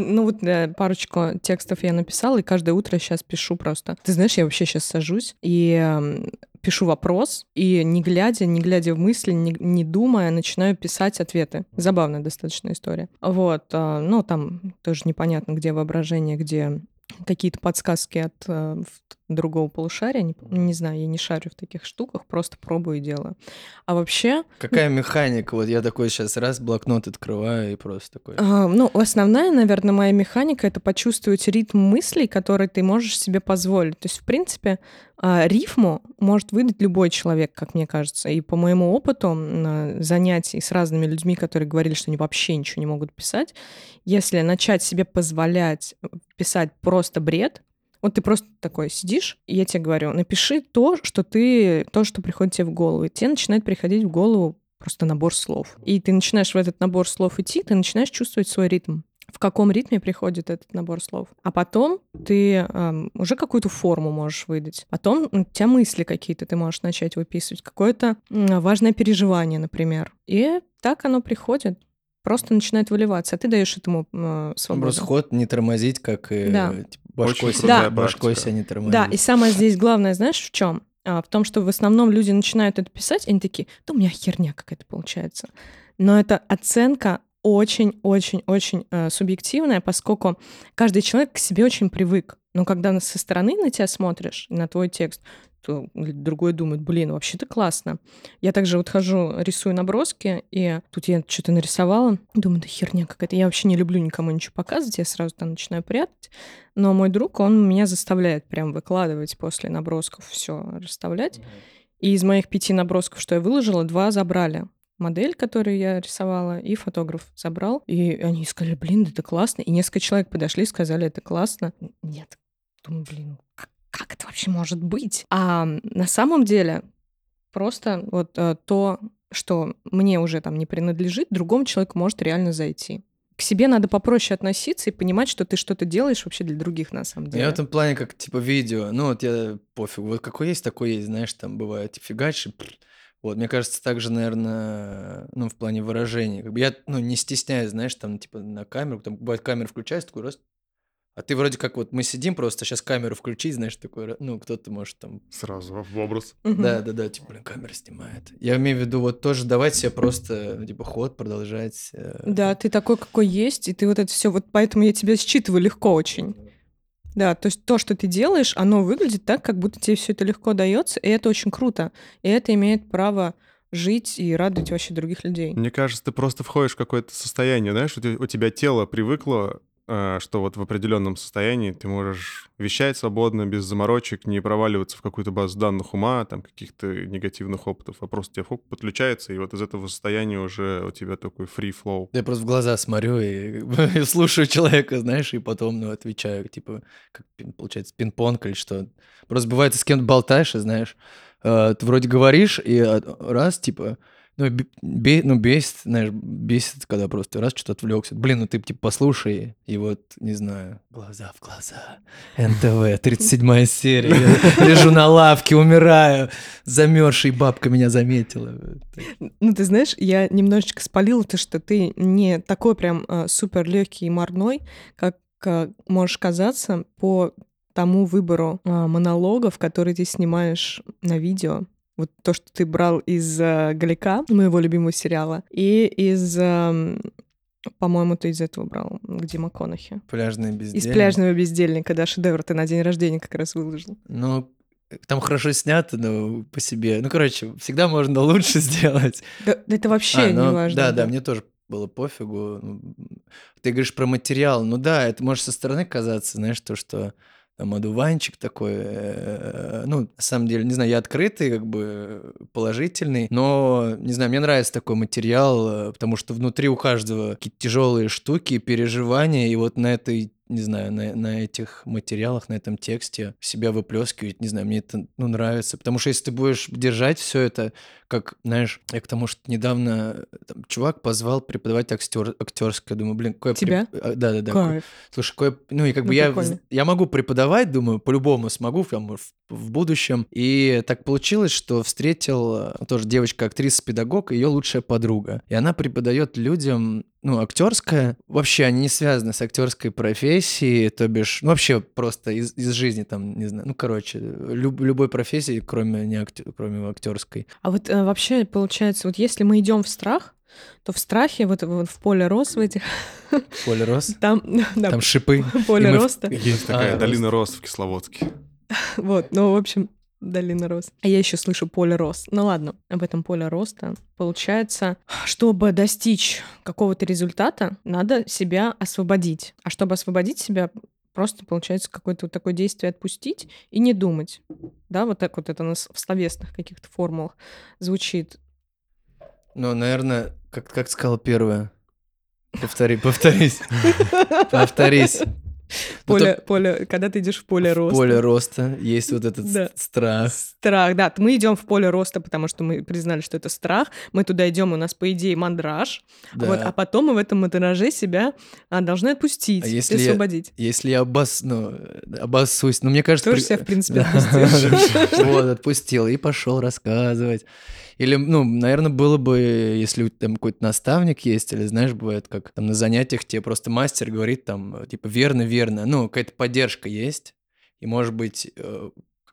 Ну вот э, парочку текстов я написала, и каждое утро сейчас пишу просто. Ты знаешь, я вообще сейчас сажусь и эм, пишу вопрос, и не глядя, не глядя в мысли, не, не думая, начинаю писать ответы. Забавная достаточно история. Вот, а, ну там тоже непонятно, где воображение, где какие-то подсказки от э, другого полушария. Не, не знаю, я не шарю в таких штуках, просто пробую и делаю. А вообще, Какая механика? Вот я такой сейчас раз блокнот открываю и просто такой. А, Ну, основная, наверное, моя механика — это почувствовать ритм мыслей, который ты можешь себе позволить. То есть, в принципе, а, рифму может выдать любой человек, как мне кажется. И по моему опыту а, занятий с разными людьми, которые говорили, что они вообще ничего не могут писать, если начать себе позволять писать просто бред, вот ты просто такой сидишь, и я тебе говорю, напиши то, что ты, то, что приходит тебе в голову. И тебе начинает приходить в голову просто набор слов. И ты начинаешь в этот набор слов идти, ты начинаешь чувствовать свой ритм. В каком ритме приходит этот набор слов. А потом ты эм, уже какую-то форму можешь выдать. Потом у тебя мысли какие-то ты можешь начать выписывать. Какое-то важное переживание, например. И так оно приходит. Просто начинает выливаться, а ты даешь этому э, свободу. Просто ход не тормозить, как и Да. типа, башкой, Очень себя, крутая башкой себя не тормозить. Да, и самое здесь главное, знаешь, в чем? В том, что в основном люди начинают это писать, и они такие, да у меня херня какая-то получается. Но это оценка очень-очень-очень э, субъективная, поскольку каждый человек к себе очень привык. Но когда со стороны на тебя смотришь, на твой текст, другой думает, блин, вообще-то классно. Я также вот хожу, рисую наброски, и тут я что-то нарисовала, думаю, да херня какая-то. Я вообще не люблю никому ничего показывать, я сразу там начинаю прятать. Но мой друг, он меня заставляет прям выкладывать после набросков все расставлять. И из моих пяти набросков, что я выложила, два забрали. Модель, которую я рисовала, и фотограф забрал. И они сказали, блин, да это классно. И несколько человек подошли и сказали, это классно. Нет. Думаю, блин, как, это вообще может быть? А на самом деле просто вот э, то, что мне уже там не принадлежит, другому человеку может реально зайти. К себе надо попроще относиться и понимать, что ты что-то делаешь вообще для других на самом деле. Я в этом плане как, типа, видео. Ну, вот я пофиг. Вот какой есть, такой есть, знаешь, там бывает, и пф. Вот, мне кажется, также, наверное, ну, в плане выражения. Как бы я, ну, не стесняюсь, знаешь, там, типа, на камеру, там, бывает, камера включается, такой раз, а ты вроде как вот мы сидим просто, сейчас камеру включить, знаешь, такой, ну, кто-то может там Сразу в образ. Да, да, да, типа, блин, камера снимает. Я имею в виду вот тоже давать себе просто, ну, типа, ход продолжать. э, Да, ты такой, какой есть, и ты вот это все, вот поэтому я тебя считываю легко очень. Да, то есть то, что ты делаешь, оно выглядит так, как будто тебе все это легко дается, и это очень круто. И это имеет право жить и радовать вообще других людей. Мне кажется, ты просто входишь в какое-то состояние, знаешь, у те- у тебя тело привыкло, что вот в определенном состоянии ты можешь вещать свободно, без заморочек, не проваливаться в какую-то базу данных ума, там каких-то негативных опытов, а просто тебе хоп, подключается, и вот из этого состояния уже у тебя такой free flow. Я просто в глаза смотрю и, и слушаю человека, знаешь, и потом, ну, отвечаю, типа, как, получается, пинг-понг или что. Просто бывает, с кем-то болтаешь, и знаешь, э, ты вроде говоришь, и э, раз, типа, ну, бе- ну, бесит, знаешь, бесит, когда просто раз что-то отвлекся. Блин, ну ты, типа, послушай, и вот, не знаю, глаза в глаза, НТВ, 37 серия, я лежу на лавке, умираю, замерзший бабка меня заметила. Ну, ты знаешь, я немножечко спалила то, что ты не такой прям э, супер легкий и марной, как э, можешь казаться по тому выбору э, монологов, которые ты снимаешь на видео. Вот то, что ты брал из э, Галика, моего любимого сериала, и из, эм, по-моему, ты из этого брал, где МакКонахи. Пляжные Из бездельники. «Пляжного бездельника», да, шедевр ты на день рождения как раз выложил. Ну, там хорошо снято, но по себе. Ну, короче, всегда можно лучше сделать. Да, это вообще А, не ну, важно. Да, да, мне тоже было пофигу. Ты говоришь про материал. Ну да, это может со стороны казаться, знаешь, то, что там одуванчик такой, э, ну, на самом деле, не знаю, я открытый, как бы положительный, но, не знаю, мне нравится такой материал, э, потому что внутри у каждого какие-то тяжелые штуки, переживания, и вот на этой не знаю, на, на этих материалах, на этом тексте себя выплескивать, не знаю, мне это ну, нравится. Потому что если ты будешь держать все это, как, знаешь, я к тому, что недавно там, чувак позвал преподавать актер, актерское, думаю, блин, какое... Тебя? Да, да, да. Кайф. Слушай, какое... ну и как Ну, бы я, прикольно. я могу преподавать, думаю, по-любому смогу там, в, в будущем. И так получилось, что встретил э, тоже девочка-актриса-педагог, ее лучшая подруга. И она преподает людям ну, актерская. Вообще они не связаны с актерской профессией, то бишь, ну, вообще просто из, из жизни там, не знаю, ну, короче, люб- любой профессии, кроме, не актё- кроме актерской. А вот э, вообще получается, вот если мы идем в страх, то в страхе, вот, вот в поле роз в этих, Поле рос, там, да, там шипы. поле мы в- роста. Есть такая А, долина роз в Кисловодске. Вот, ну, в общем, долина роз. А я еще слышу поле роз. Ну ладно, об этом поле роста. Получается, чтобы достичь какого-то результата, надо себя освободить. А чтобы освободить себя, просто получается какое-то вот такое действие отпустить и не думать. Да, вот так вот это у нас в словесных каких-то формулах звучит. Ну, наверное, как, как сказал первое. Повтори, повторись. Повторись. Ну, Поле, то- поле, когда ты идешь в поле в роста. поле роста есть вот этот Да. страх. Страх, да. Мы идем в поле роста, потому что мы признали, что это страх. Мы туда идем, у нас, по идее, мандраж. Да. Вот, а потом мы в этом мандраже себя а, должны отпустить А и если я- освободить. Если я обос... ну, обоссусь, ну, мне кажется... Тоже при- себя, в принципе, Да. Вот, отпустил и пошел рассказывать. Или, ну, наверное, было бы, если там какой-то наставник есть, или, знаешь, бывает, как там на занятиях тебе просто мастер говорит там, типа, верно, верно. Ну, какая-то поддержка есть, и, может быть, э,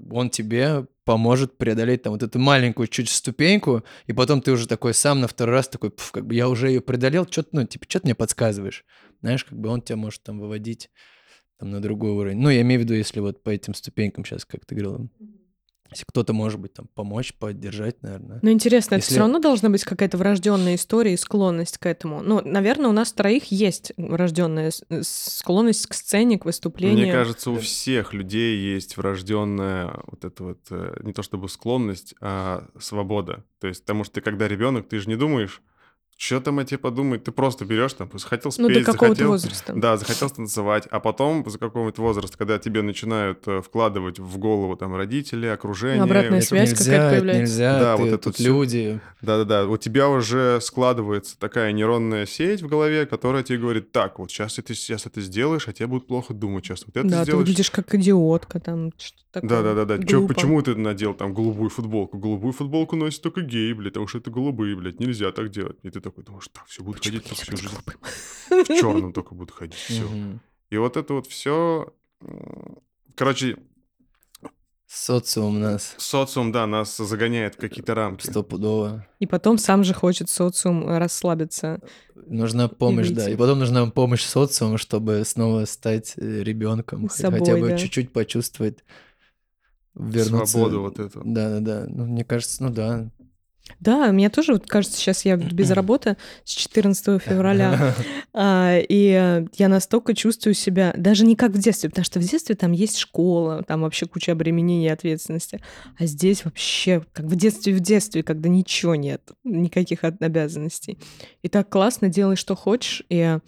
он тебе поможет преодолеть там вот эту маленькую чуть ступеньку, и потом ты уже такой сам на второй раз такой, «Пф, как бы я уже ее преодолел, что ну, типа, что ты мне подсказываешь? Знаешь, как бы он тебя может там выводить там на другой уровень. Ну, я имею в виду, если вот по этим ступенькам сейчас, как ты говорил, если кто-то может быть там помочь, поддержать, наверное. Но интересно, это Если- все равно должна быть какая-то врожденная история и склонность к этому. Ну, наверное, у нас троих есть врожденная склонность к сцене, к выступлению. Мне кажется, у всех людей есть врожденная вот эта вот э, не то чтобы склонность, а свобода. То есть, потому что ты когда ребенок, ты же не думаешь, что там о тебе подумают, ты просто берешь там, захотел спеть, ну, до какого-то захотел, возраста. да, захотел танцевать, а потом за какой-то возраст, когда тебе начинают э, вкладывать в голову там родители, окружение, Обратная связь нельзя, какая-то появляется. нельзя, Да, ты вот это тут всё. люди. Да-да-да, у тебя уже складывается такая нейронная сеть в голове, которая тебе говорит, так, вот сейчас ты сейчас это сделаешь, а тебе будет плохо думать, сейчас вот это да, ты сделаешь. выглядишь как идиотка, там что-то такое. Да-да-да-да. Чё, глупо. почему ты надел там голубую футболку? Голубую футболку носят только геи, блядь, потому что это голубые, блядь, нельзя так делать. И ты такой думаешь, так, все будут Почему ходить так нельзя всю жизнь. В черном только будут ходить. Все. И вот это вот все. Короче, Социум у нас социум, да, нас загоняет в какие-то рамки. стопудово. И потом сам же хочет социум расслабиться. Нужна помощь, да. выйти. И потом нужна помощь социума, чтобы снова стать ребенком, Собой, хотя бы да. чуть-чуть почувствовать, вернуться. Свободу вот эту. Да-да-да. Ну, мне кажется, ну да. Да, мне тоже вот кажется, сейчас я без работы с 14 февраля, а, и я настолько чувствую себя, даже не как в детстве, потому что в детстве там есть школа, там вообще куча обременений и ответственности, а здесь вообще как в детстве в детстве, когда ничего нет, никаких обязанностей. И так классно, делай, что хочешь, и...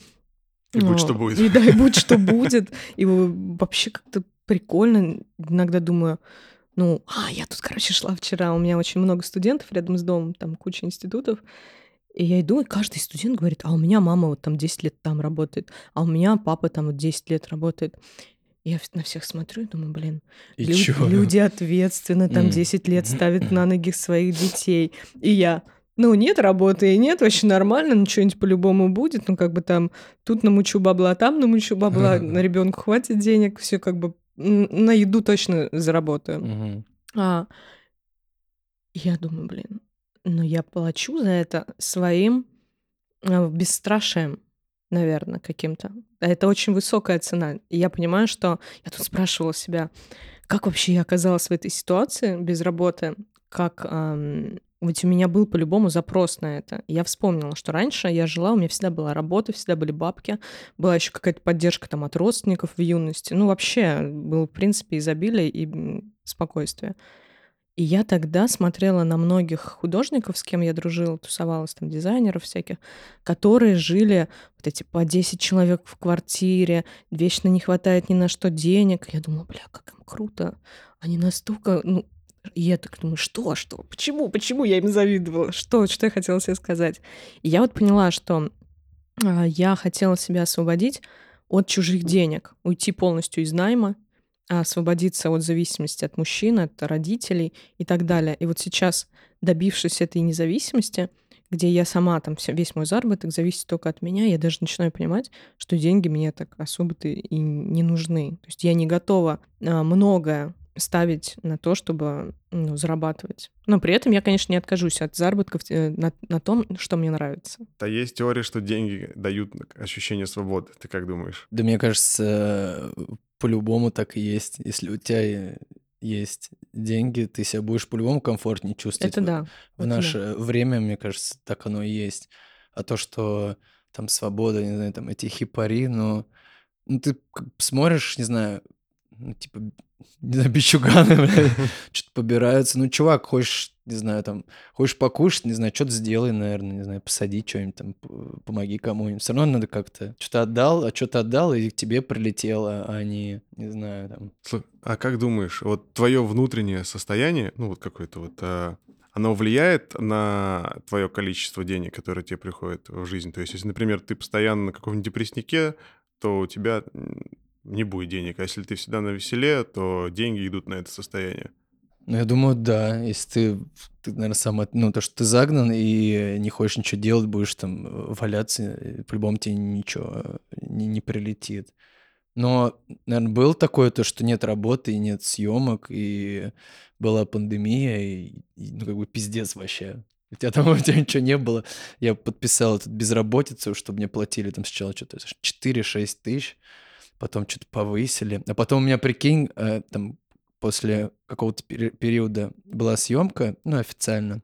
И будь, ну, что будет. И да, и будь, что будет. И вообще как-то прикольно. Иногда думаю, ну, а, я тут, короче, шла вчера, у меня очень много студентов рядом с домом, там куча институтов, и я иду, и каждый студент говорит, а у меня мама вот там 10 лет там работает, а у меня папа там вот 10 лет работает. Я на всех смотрю и думаю, блин, И лю- чё? люди ответственно, там М. 10 лет ставят на ноги своих детей. И я, ну, нет работы и нет, вообще нормально, ну, что-нибудь по-любому будет, ну, как бы там, тут намучу бабла, там намучу бабла, на ребенку хватит денег, все как бы на еду точно заработаю. Мгм. А я думаю, блин, ну я плачу за это своим э, бесстрашием, наверное, каким-то. А Это очень высокая цена. И я понимаю, что я тут спрашивала себя, как вообще я оказалась в этой ситуации без работы, как ведь у меня был по-любому запрос на это. Я вспомнила, что раньше я жила, у меня всегда была работа, всегда были бабки, была еще какая-то поддержка там от родственников в юности. Ну, вообще, было, в принципе, изобилие и спокойствие. И я тогда смотрела на многих художников, с кем я дружила, тусовалась, там, дизайнеров всяких, которые жили вот эти по 10 человек в квартире, вечно не хватает ни на что денег. Я думала, бля, как им круто. Они настолько, ну, и я так думаю, что, что, почему, почему я им завидовала, что, что я хотела себе сказать. И я вот поняла, что а, я хотела себя освободить от чужих денег, уйти полностью из найма, освободиться от зависимости от мужчин, от родителей и так далее. И вот сейчас, добившись этой независимости, где я сама там вся, весь мой заработок зависит только от меня, я даже начинаю понимать, что деньги мне так особо-то и не нужны. То есть я не готова а, многое ставить на то, чтобы ну, зарабатывать. Но при этом я, конечно, не откажусь от заработков э, на, на том, что мне нравится. Да есть теория, что деньги дают ощущение свободы. Ты как думаешь? Да мне кажется, по-любому так и есть. Если у тебя есть деньги, ты себя будешь по-любому комфортнее чувствовать. Это да. В это наше да. время, мне кажется, так оно и есть. А то, что там свобода, не знаю, там эти хипари, ну, ну ты смотришь, не знаю, ну, типа, не знаю, бичуганы, что-то побираются. Ну, чувак, хочешь, не знаю, там, хочешь покушать, не знаю, что-то сделай, наверное, не знаю, посади что-нибудь там, помоги кому-нибудь. Все равно надо как-то, что-то отдал, а что-то отдал, и к тебе прилетело, а не, не знаю, там. А как думаешь, вот твое внутреннее состояние, ну, вот какое-то вот, а, оно влияет на твое количество денег, которое тебе приходит в жизнь? То есть, если, например, ты постоянно на каком-нибудь депресснике, то у тебя не будет денег. А если ты всегда на веселе, то деньги идут на это состояние. Ну, я думаю, да. Если ты, ты наверное, сам... Ну, то, что ты загнан и не хочешь ничего делать, будешь там э, валяться, по-любому тебе ничего э, не, не прилетит. Но, наверное, было такое то, что нет работы, и нет съемок, и была пандемия, и, и ну, как бы пиздец вообще. У тебя там у тебя ничего не было. Я подписал эту безработицу, чтобы мне платили там сначала что-то 4-6 тысяч потом что-то повысили. А потом у меня, прикинь, э, там после какого-то пери- периода была съемка, ну, официально.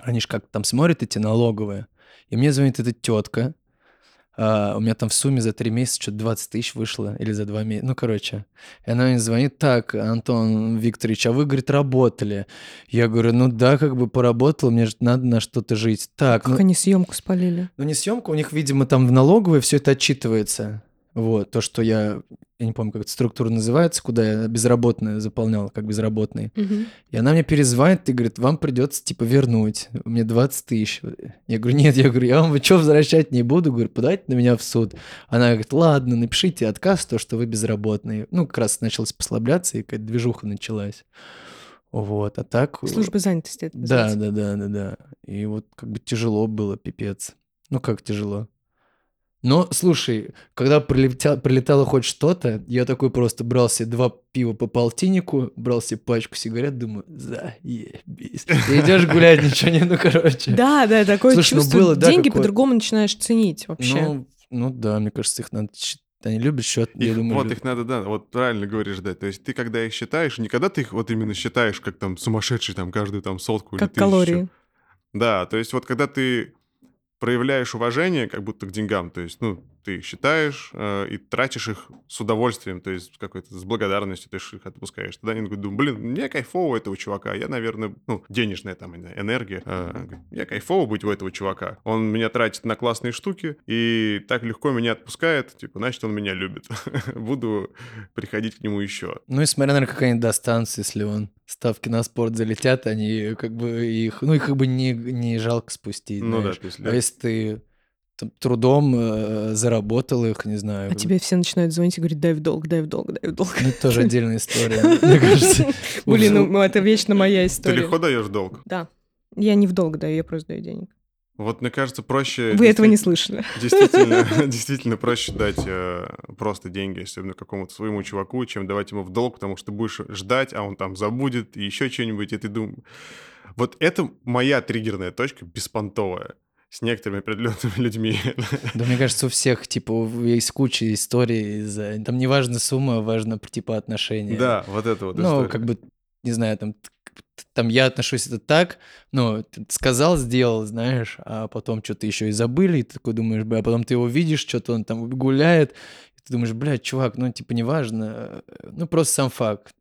Они же как там смотрят эти налоговые. И мне звонит эта тетка. А, у меня там в сумме за три месяца что-то 20 тысяч вышло. Или за два месяца. Ну, короче. И она мне звонит. Так, Антон Викторович, а вы, говорит, работали. Я говорю, ну да, как бы поработал. Мне же надо на что-то жить. Так, Как ну, они съемку спалили? ну не съемка, у них, видимо, там в налоговой все это отчитывается. Вот, то, что я, я не помню, как эта структура называется, куда я безработный заполнял, как безработный. Мгм. И она мне перезвонит и говорит, вам придется, типа, вернуть. Мне 20 тысяч. Я говорю, нет, я говорю, я вам что возвращать не буду. Говорю, подайте на меня в суд. Она говорит, ладно, напишите отказ, то, что вы безработный. Ну, как раз началось послабляться, и какая-то движуха началась. Вот, а так... Служба занятости это Да, да, да, да, да. И вот как бы тяжело было, пипец. Ну, как тяжело. Но, слушай, когда прилетя- прилетало хоть что-то, я такой просто брал себе два пива по полтиннику, брал себе пачку сигарет, думаю, заебись. И идешь гулять, ничего не, ну, короче. Да, да, такое Слушай, ну чувство. было, да, Деньги какое- по-другому начинаешь ценить вообще. Ну, ну да, мне кажется, их надо... Они любят счет, я Их- думаю, вот лю- их надо, да, вот правильно говоришь, да. То есть ты когда их считаешь, не когда ты их вот именно считаешь, как там сумасшедший, там каждую там сотку или как тысячу. калории. Да, то есть вот когда ты проявляешь уважение как будто к деньгам, то есть, ну, ты их считаешь э, и тратишь их с удовольствием, то есть какой-то с благодарностью ты их отпускаешь. Тогда они думают, блин, мне кайфово у этого чувака, я, наверное, ну, денежная там энергия, э, мне кайфово быть у этого чувака. Он меня тратит на классные штуки и так легко меня отпускает, типа, значит, он меня любит. Буду приходить к нему еще. Ну и смотря, наверное, какая нибудь достанция, если он ставки на спорт залетят, они как бы их, ну их как бы не, не жалко спустить. Ну да, знаешь. то есть... А если ты трудом э, заработал их, не знаю. А тебе все начинают звонить и говорить, дай в долг, дай в долг, дай в долг. Ну, это тоже отдельная история, мне кажется. Блин, ну это вечно моя Ты история. легко даешь долг. Да. Я не в долг даю, я просто даю денег. Вот, мне кажется, проще... Вы этого не слышали. Действительно, действительно проще дать э, просто деньги, особенно какому-то своему чуваку, чем давать ему в долг, потому что ты будешь ждать, а он там забудет и еще что-нибудь, и ты думаешь... Вот это моя триггерная точка беспонтовая с некоторыми определенными людьми. Да, мне кажется, у всех, типа, есть куча историй. из-за- Там не важна сумма, важно, типа, отношения. Да, вот это вот Ну, история. как бы, не знаю, там, там я отношусь это так, ну, сказал, сделал, знаешь, а потом что-то еще и забыли, и ты такой думаешь, бля, а потом ты его видишь, что-то он там гуляет, и ты думаешь, блядь, чувак, ну, типа, неважно, ну, просто сам факт.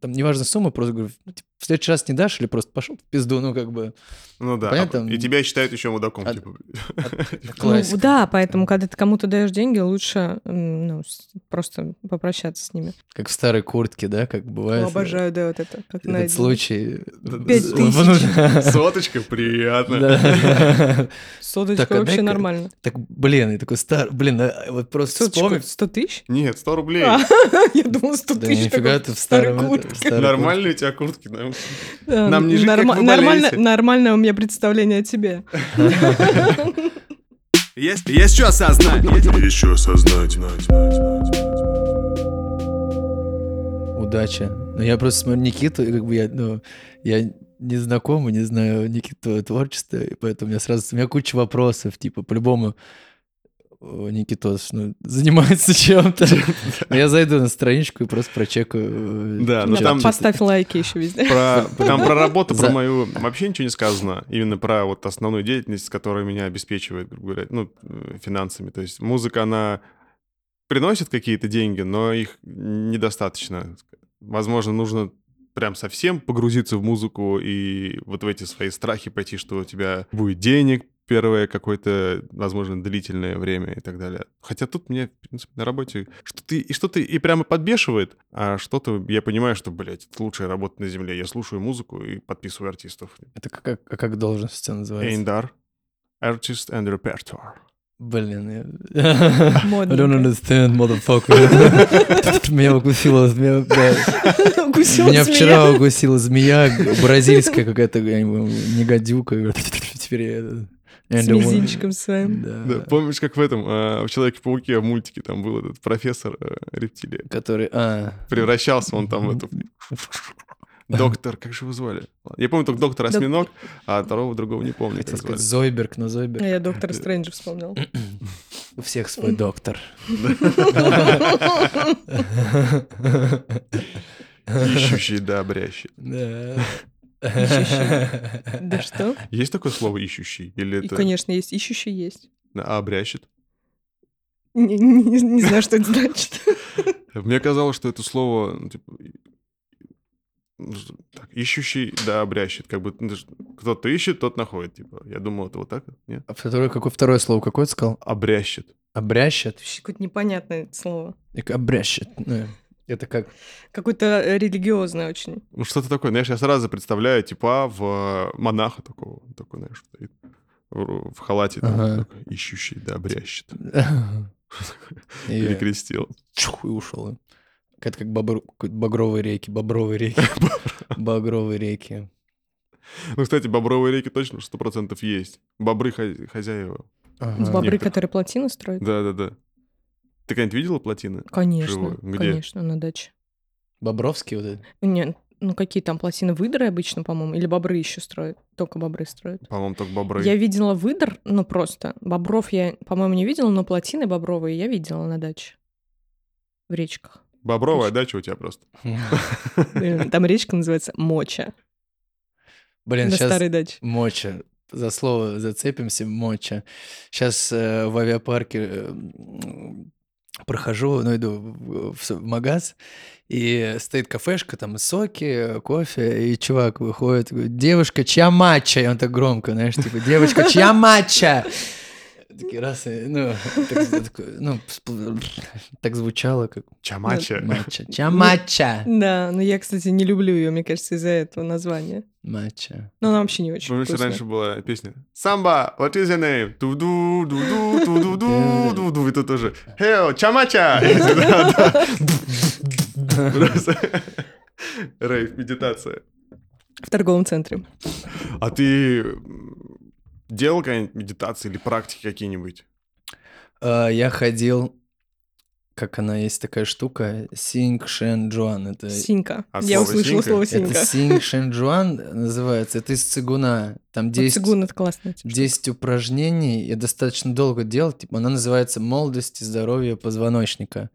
Там неважно сумма, просто говорю, ну, типа, в следующий раз не дашь или просто пошел в пизду, ну, как бы, Ну да, понятно? а- и тебя считают еще мудаком. А- типа. Ну, да, поэтому, когда ты кому-то даешь деньги, лучше ну, просто попрощаться с ними. Как в старой куртке, да, как бывает. Ну, обожаю, да, вот это. Как на Этот случай. Пять тысяч. Соточка, приятно. Да. Содочка Так, а вообще нормально. Так, блин, и такой стар... Блин, вот просто вспомни... Соточку 100 тысяч? Нет, 100 рублей. А, Я думала, 100 Да тысяч. нифига такой ты в старой куртке. Нормальные у тебя куртки. да? Э, Нам не жить, как норма- вы нормально, болеете. нормальное у меня представление о тебе. Есть, есть что осознать. Есть что осознать. Удача. Ну, я просто смотрю Никиту, и как бы я, ну, я не знаком и не знаю Никиту творчество, и поэтому у меня сразу, у меня куча вопросов, типа, по-любому, Никитос, ну, занимается чем-то. Но Я зайду на страничку и просто прочекаю. э, Да, ну там- Поставь лайки еще везде. Про, там про работу, про мою вообще ничего не сказано. Именно про вот основную деятельность, которая меня обеспечивает, грубо говоря, ну, э, финансами. То есть музыка, она приносит какие-то деньги, но их недостаточно. Возможно, нужно прям совсем погрузиться в музыку и вот в эти свои страхи пойти, что у тебя будет денег первое какое-то, возможно, длительное время и так далее. Хотя тут мне, в принципе, на работе что-то и что-то и прямо подбешивает, а что-то я понимаю, что, блядь, это лучшая работа на земле. Я слушаю музыку и подписываю артистов. Это как, как, как должность называется? Эйндар. Artist and Repertoire. Блин, я... I don't understand, motherfucker. Меня укусила змея. Меня вчера укусила змея бразильская какая-то, я не помню, не гадюка. Теперь я... С мизинчиком своим. Да, Да. помнишь, как в этом, а, в Человеке-пауке в мультике там был этот профессор э, рептилия? Который... А, Превращался он там в эту... Доктор, как же его звали? Я помню только доктор Осьминог, а второго другого не помню, хотел сказать звали. Зойберг, но А Зойберг. Я доктора Стрэнджа вспомнил. У всех свой доктор. Ищущий, да, обрящий. Да. Да что? Есть такое слово «ищущий»? Или это конечно, есть. Ищущий есть. а, обрящет? Не, не- не знаю, что это значит. Мне казалось, что это слово, ну, типа, ну, так, ищущий, да, обрящет. Как бы ну, кто-то ищет, тот находит. Типа, я думал, это вот так, нет? А второе, какое второе слово? Какое ты сказал? Обрящет. Обрящет? Какое-то непонятное слово. И к- Обрящет. Ну, Это как... Какое-то э, религиозное очень. Ну, что-то такое. Знаешь, я сразу представляю типа в э, монаха такого. Такой, знаешь, стоит в, халате, там, Ага. такой, ищущий, да, обрящет. Перекрестил. чух, и ушел. Это как бобр- какой-то багровые реки, бобровые реки. Багровые реки. Ну, кстати, бобровые реки точно сто процентов есть. Бобры хозя- хозяева. Ага. С бобры, некоторые. которые плотины строят? Да-да-да. Ты когда-нибудь видела плотины? Конечно, Живую. Где? конечно, на даче. Бобровский вот это? Нет, ну какие там плотины? Выдры обычно, по-моему, или бобры еще строят? Только бобры строят. По-моему, только бобры. Я видела выдр, ну просто. Бобров я, по-моему, не видела, но плотины бобровые я видела на даче. В речках. Бобровая дача у тебя просто. Блин, Там речка называется Моча. Блин, На сейчас старой даче. моча. За слово зацепимся, моча. Сейчас в авиапарке э, прохожу, ну, иду в, магаз, и стоит кафешка, там соки, кофе, и чувак выходит, говорит, девушка, чья матча? И он так громко, знаешь, типа, девушка, чья матча? Такие раз, и, ну, так, ну, так звучало, как Чамача. матча. Чья матча? Да, но я, кстати, не люблю ее, мне кажется, из-за этого названия. Матча. Но она вообще не очень Помнишь, вкусная. раньше была песня Самба, what is your name? Ду-ду, ду-ду, ду-ду-ду, ду-ду. И тут тоже Хео, чамача! И да, да. Просто Рейв, медитация. В торговом центре. А ты делал какие-нибудь медитации или практики какие-нибудь? А, Я ходил, как она есть такая штука, Синг Шен Джуан. Это, Синька. А Я слово услышала синька? слово это синька. Синг Шен Джуан называется. Это из цигуна. Там Вот 10, цигун это классно. 10 упражнений. Я достаточно долго делал. Типа, она называется «Молодость и здоровье позвоночника».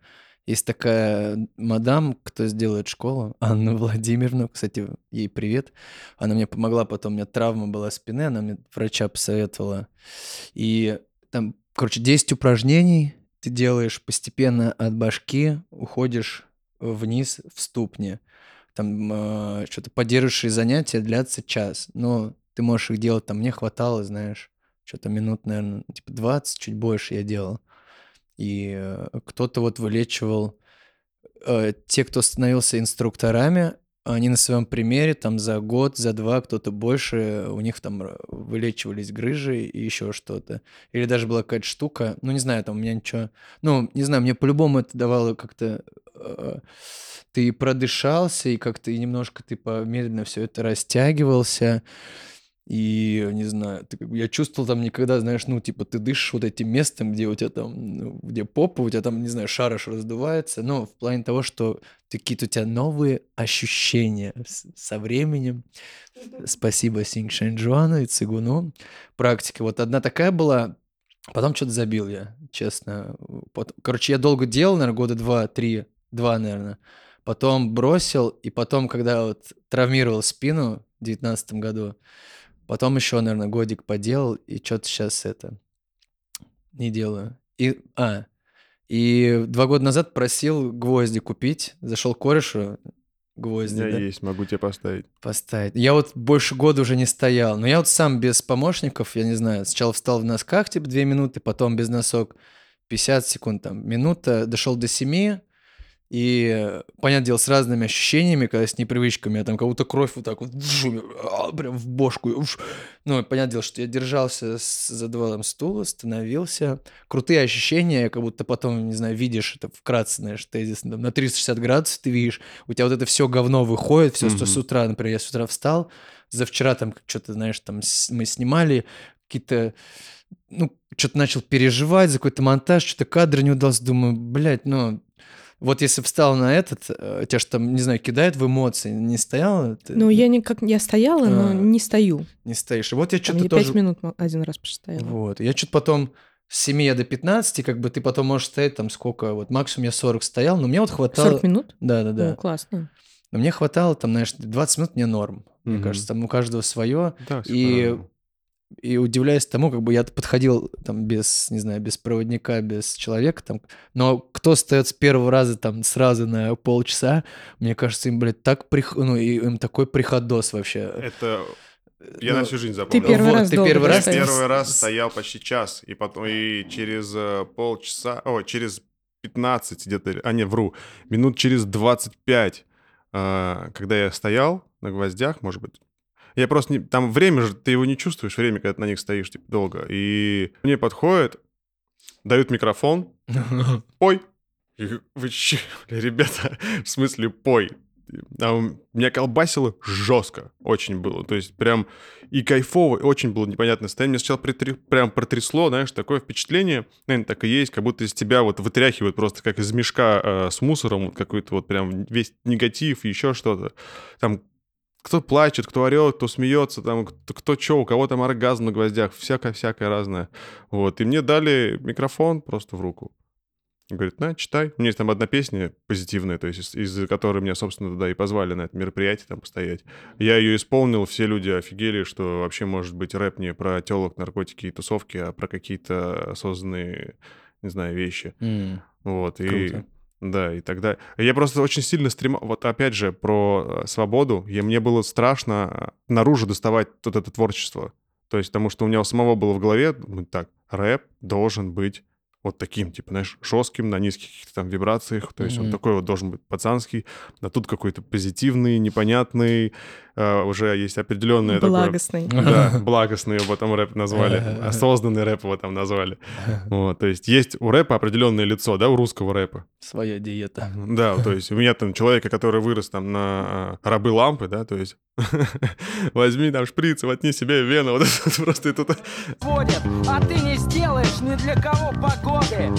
Есть такая мадам, кто сделает школу, Анна Владимировна, кстати, ей привет. Она мне помогла, потом у меня травма была спины, она мне врача посоветовала. И там, короче, 10 упражнений ты делаешь постепенно от башки, уходишь вниз в ступни. Там э, что-то поддерживающие занятия длятся час, но ты можешь их делать, там мне хватало, знаешь, что-то минут, наверное, типа 20, чуть больше я делал. И э, кто-то вот вылечивал, э, те, кто становился инструкторами, они на своем примере там за год, за два, кто-то больше, у них там э, вылечивались грыжи и еще что-то. Или даже была какая-то штука, ну не знаю, там у меня ничего, ну не знаю, мне по-любому это давало как-то ты продышался, и как-то и немножко ты по- медленно все это растягивался. И, не знаю, ты, я чувствовал там никогда, знаешь, ну, типа, ты дышишь вот этим местом, где у тебя там, ну, где попа, у тебя там, не знаю, шараш раздувается, но в плане того, что какие-то у тебя новые ощущения со временем. Спасибо Синг Шэньчжуану и Цигуну. Практика. Вот одна такая была, потом что-то забил я, честно. Короче, я долго делал, наверное, года два-три, два, наверное. Потом бросил, и потом, когда вот травмировал спину в девятнадцатом году, потом еще, наверное, годик поделал, и что-то сейчас это не делаю. И, а, и два года назад просил гвозди купить, зашел корешу, У гвозди, меня да, есть, могу тебе поставить. поставить. Я вот больше года уже не стоял, но я вот сам без помощников, я не знаю, сначала встал в носках, типа, две минуты, потом без носок 50 секунд, там, минута, дошел до 7, и, понятное дело, с разными ощущениями, когда с непривычками, я там как будто кровь вот так вот а, прям в бошку. Ну, понятное дело, что я держался с задвалом стула, становился. Крутые ощущения, как будто потом, не знаю, видишь это вкратце, знаешь, тезисно, там, на 360 градусов ты видишь, у тебя вот это все говно выходит, все, что Мгм. с утра, например, я с утра встал, за вчера там что-то, знаешь, там мы снимали какие-то ну, что-то начал переживать за какой-то монтаж, что-то кадр не удался. Думаю, блядь, ну, вот если встал на этот, э, тебя что там, не знаю, кидает в эмоции, не стоял? Ты Ну, я никак... Я стояла, но А. не стою. Не стоишь. И вот я Там что-то я тоже... пять минут мо- один раз постояла. Вот. Я что-то потом с 7 до 15, как бы ты потом можешь стоять там сколько, вот максимум я 40 стоял, но мне вот хватало... 40 минут? Да-да-да. О, классно. Но мне хватало там, знаешь, 20 минут мне норм. Мне Мгм. кажется, там у каждого свое. Да, И по-разному. И удивляюсь тому, как бы я подходил там без, не знаю, без проводника, без человека там, но кто встает с первого раза там сразу на полчаса, мне кажется, им, блядь, так прих... ну, и им такой приходос вообще. Это я Ну, на всю жизнь запомнил. первый вот, раз ты долго первый раз. Первый раз стоял почти час, и потом и через э, полчаса, о, через 15 где-то, а не, вру, минут через 25, э, когда я стоял на гвоздях, может быть, я просто не... Там время же, ты его не чувствуешь, время, когда ты на них стоишь, типа, долго. И мне подходят, дают микрофон, говорю, Вы че, ребята, в смысле пой? А меня колбасило жестко, очень было. То есть прям и кайфово, и очень было непонятное состояние. Мне сначала притри- прям протрясло, знаешь, такое впечатление, наверное, так и есть, как будто из тебя вот вытряхивают просто как из мешка э, с мусором, вот какой-то вот прям весь негатив, еще что-то. Там кто плачет, кто орет, кто смеется, там, кто, кто что, у кого там оргазм на гвоздях, всякое-всякое разное. Вот, и мне дали микрофон просто в руку. Говорит, на, читай. У меня есть там одна песня позитивная, то есть из- из-за которой меня, собственно, туда и позвали на это мероприятие там постоять. Я ее исполнил, все люди офигели, что вообще может быть рэп не про телок, наркотики и тусовки, а про какие-то осознанные, не знаю, вещи. М, Вот, и... Да, и тогда... Я просто очень сильно стремал... Вот опять же, про э, свободу. И мне было страшно э, наружу доставать вот это творчество. То есть потому что у меня у самого было в голове, ну, так, рэп должен быть вот таким, типа, знаешь, жестким, на низких каких-то там вибрациях. То есть он Мгм. такой вот должен быть пацанский. А тут какой-то позитивный, непонятный. Э, уже есть определенное такое... Благостный. Да, благостный его там рэп назвали, осознанный рэп его там назвали. Вот, то есть есть у рэпа определенное лицо, да, у русского рэпа. Своя диета. Да, то есть у меня там человека, который вырос там на а, рабы лампы, да, то есть возьми там шприц воткни себе вену, вот это просто это... будет, а ты не сделаешь ни для кого погоды.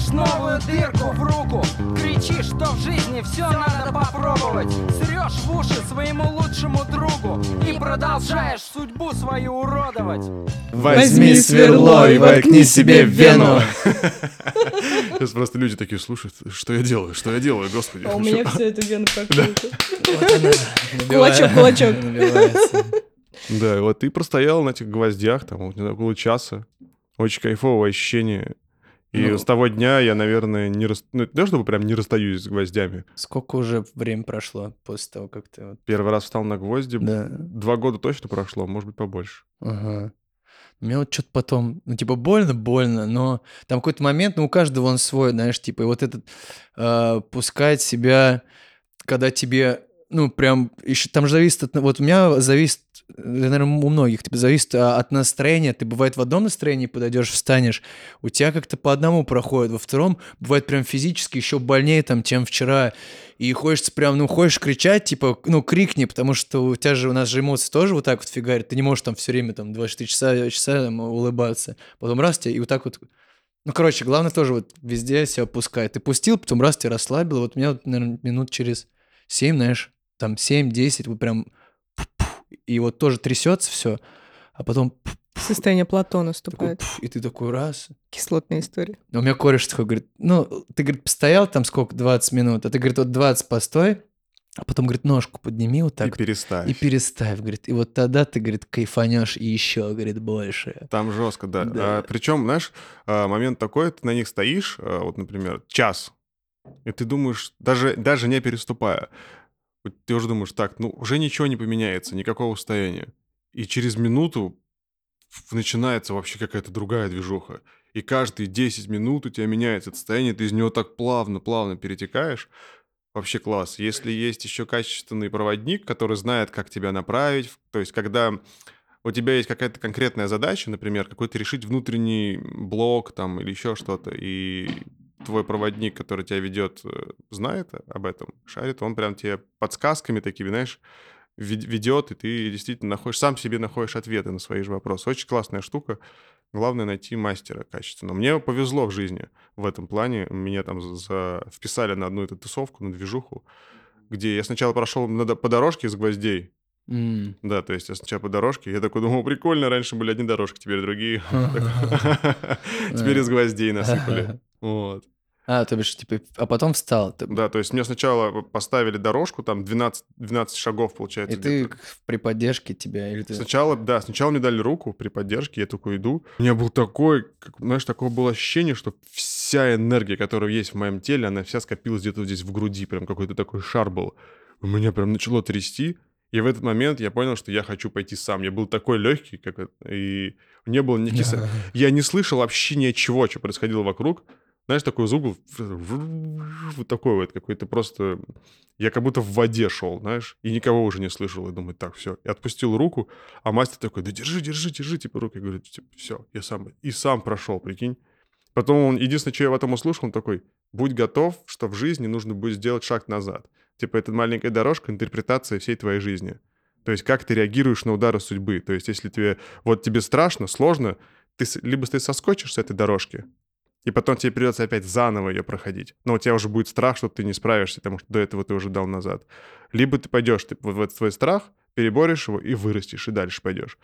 Сверлишь новую дырку в руку, кричишь, что в жизни все надо попробовать. Срешь в уши своему лучшему другу и продолжаешь судьбу свою уродовать. Возьми сверло и воткни себе в вену. Сейчас просто люди такие слушают, что я делаю, что я делаю, господи. А у меня все это. Вот она, Кулачок, кулачок. Да, вот ты простоял на этих гвоздях, там, вот, не знаю, около часа. Очень кайфовое ощущение. И Ну. с того дня я, наверное, не рас... ну, не то чтобы прям не расстаюсь с гвоздями. Сколько уже время прошло после того, как ты... вот- Первый раз встал на гвозди, Да. два года точно прошло, может быть, побольше. Ага. Меня вот что-то потом, ну, типа, больно, больно, но там какой-то момент, ну, у каждого он свой, знаешь, типа, и вот этот э, пускать себя, когда тебе ну, прям, еще там же зависит от... Вот у меня зависит, наверное, у многих, типа, зависит а, от настроения. Ты, бывает, в одном настроении подойдешь, встанешь, у тебя как-то по одному проходит, во втором бывает прям физически еще больнее, там, чем вчера. И хочется прям, ну, хочешь кричать, типа, ну, крикни, потому что у тебя же, у нас же эмоции тоже вот так вот фигарят. Ты не можешь там все время, там, 24 часа, часа там, улыбаться. Потом раз тебя, и вот так вот ну, короче, главное тоже вот везде себя пускать. Ты пустил, потом раз тебя расслабил. Вот меня, наверное, минут через 7, знаешь, там 7-10, вот прям... И вот тоже трясется все, а потом... Состояние Платона Такой, наступает. и ты такой раз. Кислотная история. А У меня кореш такой говорит, ну, ты, говорит, постоял там сколько, 20 минут, а ты, говорит, вот 20 постой, а потом, говорит, ножку подними вот так. И вот переставь. И переставь, говорит. И вот тогда ты, говорит, кайфанешь и еще, говорит, больше. Там жестко, да. Да. причем, знаешь, а, момент такой, ты на них стоишь, а, вот, например, час, и ты думаешь, даже, даже не переступая, ты уже думаешь, так, ну, уже ничего не поменяется, никакого состояния. И через минуту начинается вообще какая-то другая движуха. И каждые 10 минут у тебя меняется состояние, ты из него так плавно-плавно перетекаешь. Вообще класс. Если есть еще качественный проводник, который знает, как тебя направить, то есть когда у тебя есть какая-то конкретная задача, например, какой-то решить внутренний блок там или еще что-то, и твой проводник, который тебя ведет, э, знает об этом, шарит, он прям тебе подсказками такими, знаешь, вед- ведет, и ты действительно находишь, сам себе находишь ответы на свои же вопросы. Очень классная штука. Главное найти мастера качественного. Мне повезло в жизни в этом плане. Меня там за... вписали на одну эту тусовку, на движуху, где я сначала прошел по дорожке из гвоздей. М. Да, то есть я сначала по дорожке. Я такой думал, прикольно, раньше были одни дорожки, теперь другие. Теперь из гвоздей насыпали. Вот. А, то бишь, типа, а потом встал. ты- Да, то есть мне сначала поставили дорожку, там 12, 12 шагов, получается. И ты при поддержке тебя, или ты... Сначала, да, сначала мне дали руку при поддержке, я такой иду. У меня был такой, как, знаешь, такое было ощущение, что вся энергия, которая есть в моем теле, она вся скопилась где-то здесь в груди, прям какой-то такой шар был. У меня прям начало трясти, и в этот момент я понял, что я хочу пойти сам. Я был такой легкий, как это, и не было никаких... со- Я не слышал вообще ничего, что происходило вокруг. Знаешь, такой звук вот такой вот какой-то просто... Я как будто в воде шел, знаешь, и никого уже не слышал. И думаю, так, все. И отпустил руку, а мастер такой, да держи, держи, держи, типа, руки. Я говорю, все, я сам... И сам прошел, прикинь. Потом он, единственное, что я в этом услышал, он такой, будь готов, что в жизни нужно будет сделать шаг назад. Типа, это маленькая дорожка, интерпретация всей твоей жизни. То есть, как ты реагируешь на удары судьбы. То есть, если тебе, вот тебе страшно, сложно, ты, либо ты соскочишь с этой дорожки, и потом тебе придется опять заново ее проходить. Но у тебя уже будет страх, что ты не справишься, потому что до этого ты уже дал назад. Либо ты пойдешь ты в этот свой страх, переборешь его и вырастешь, и дальше пойдешь.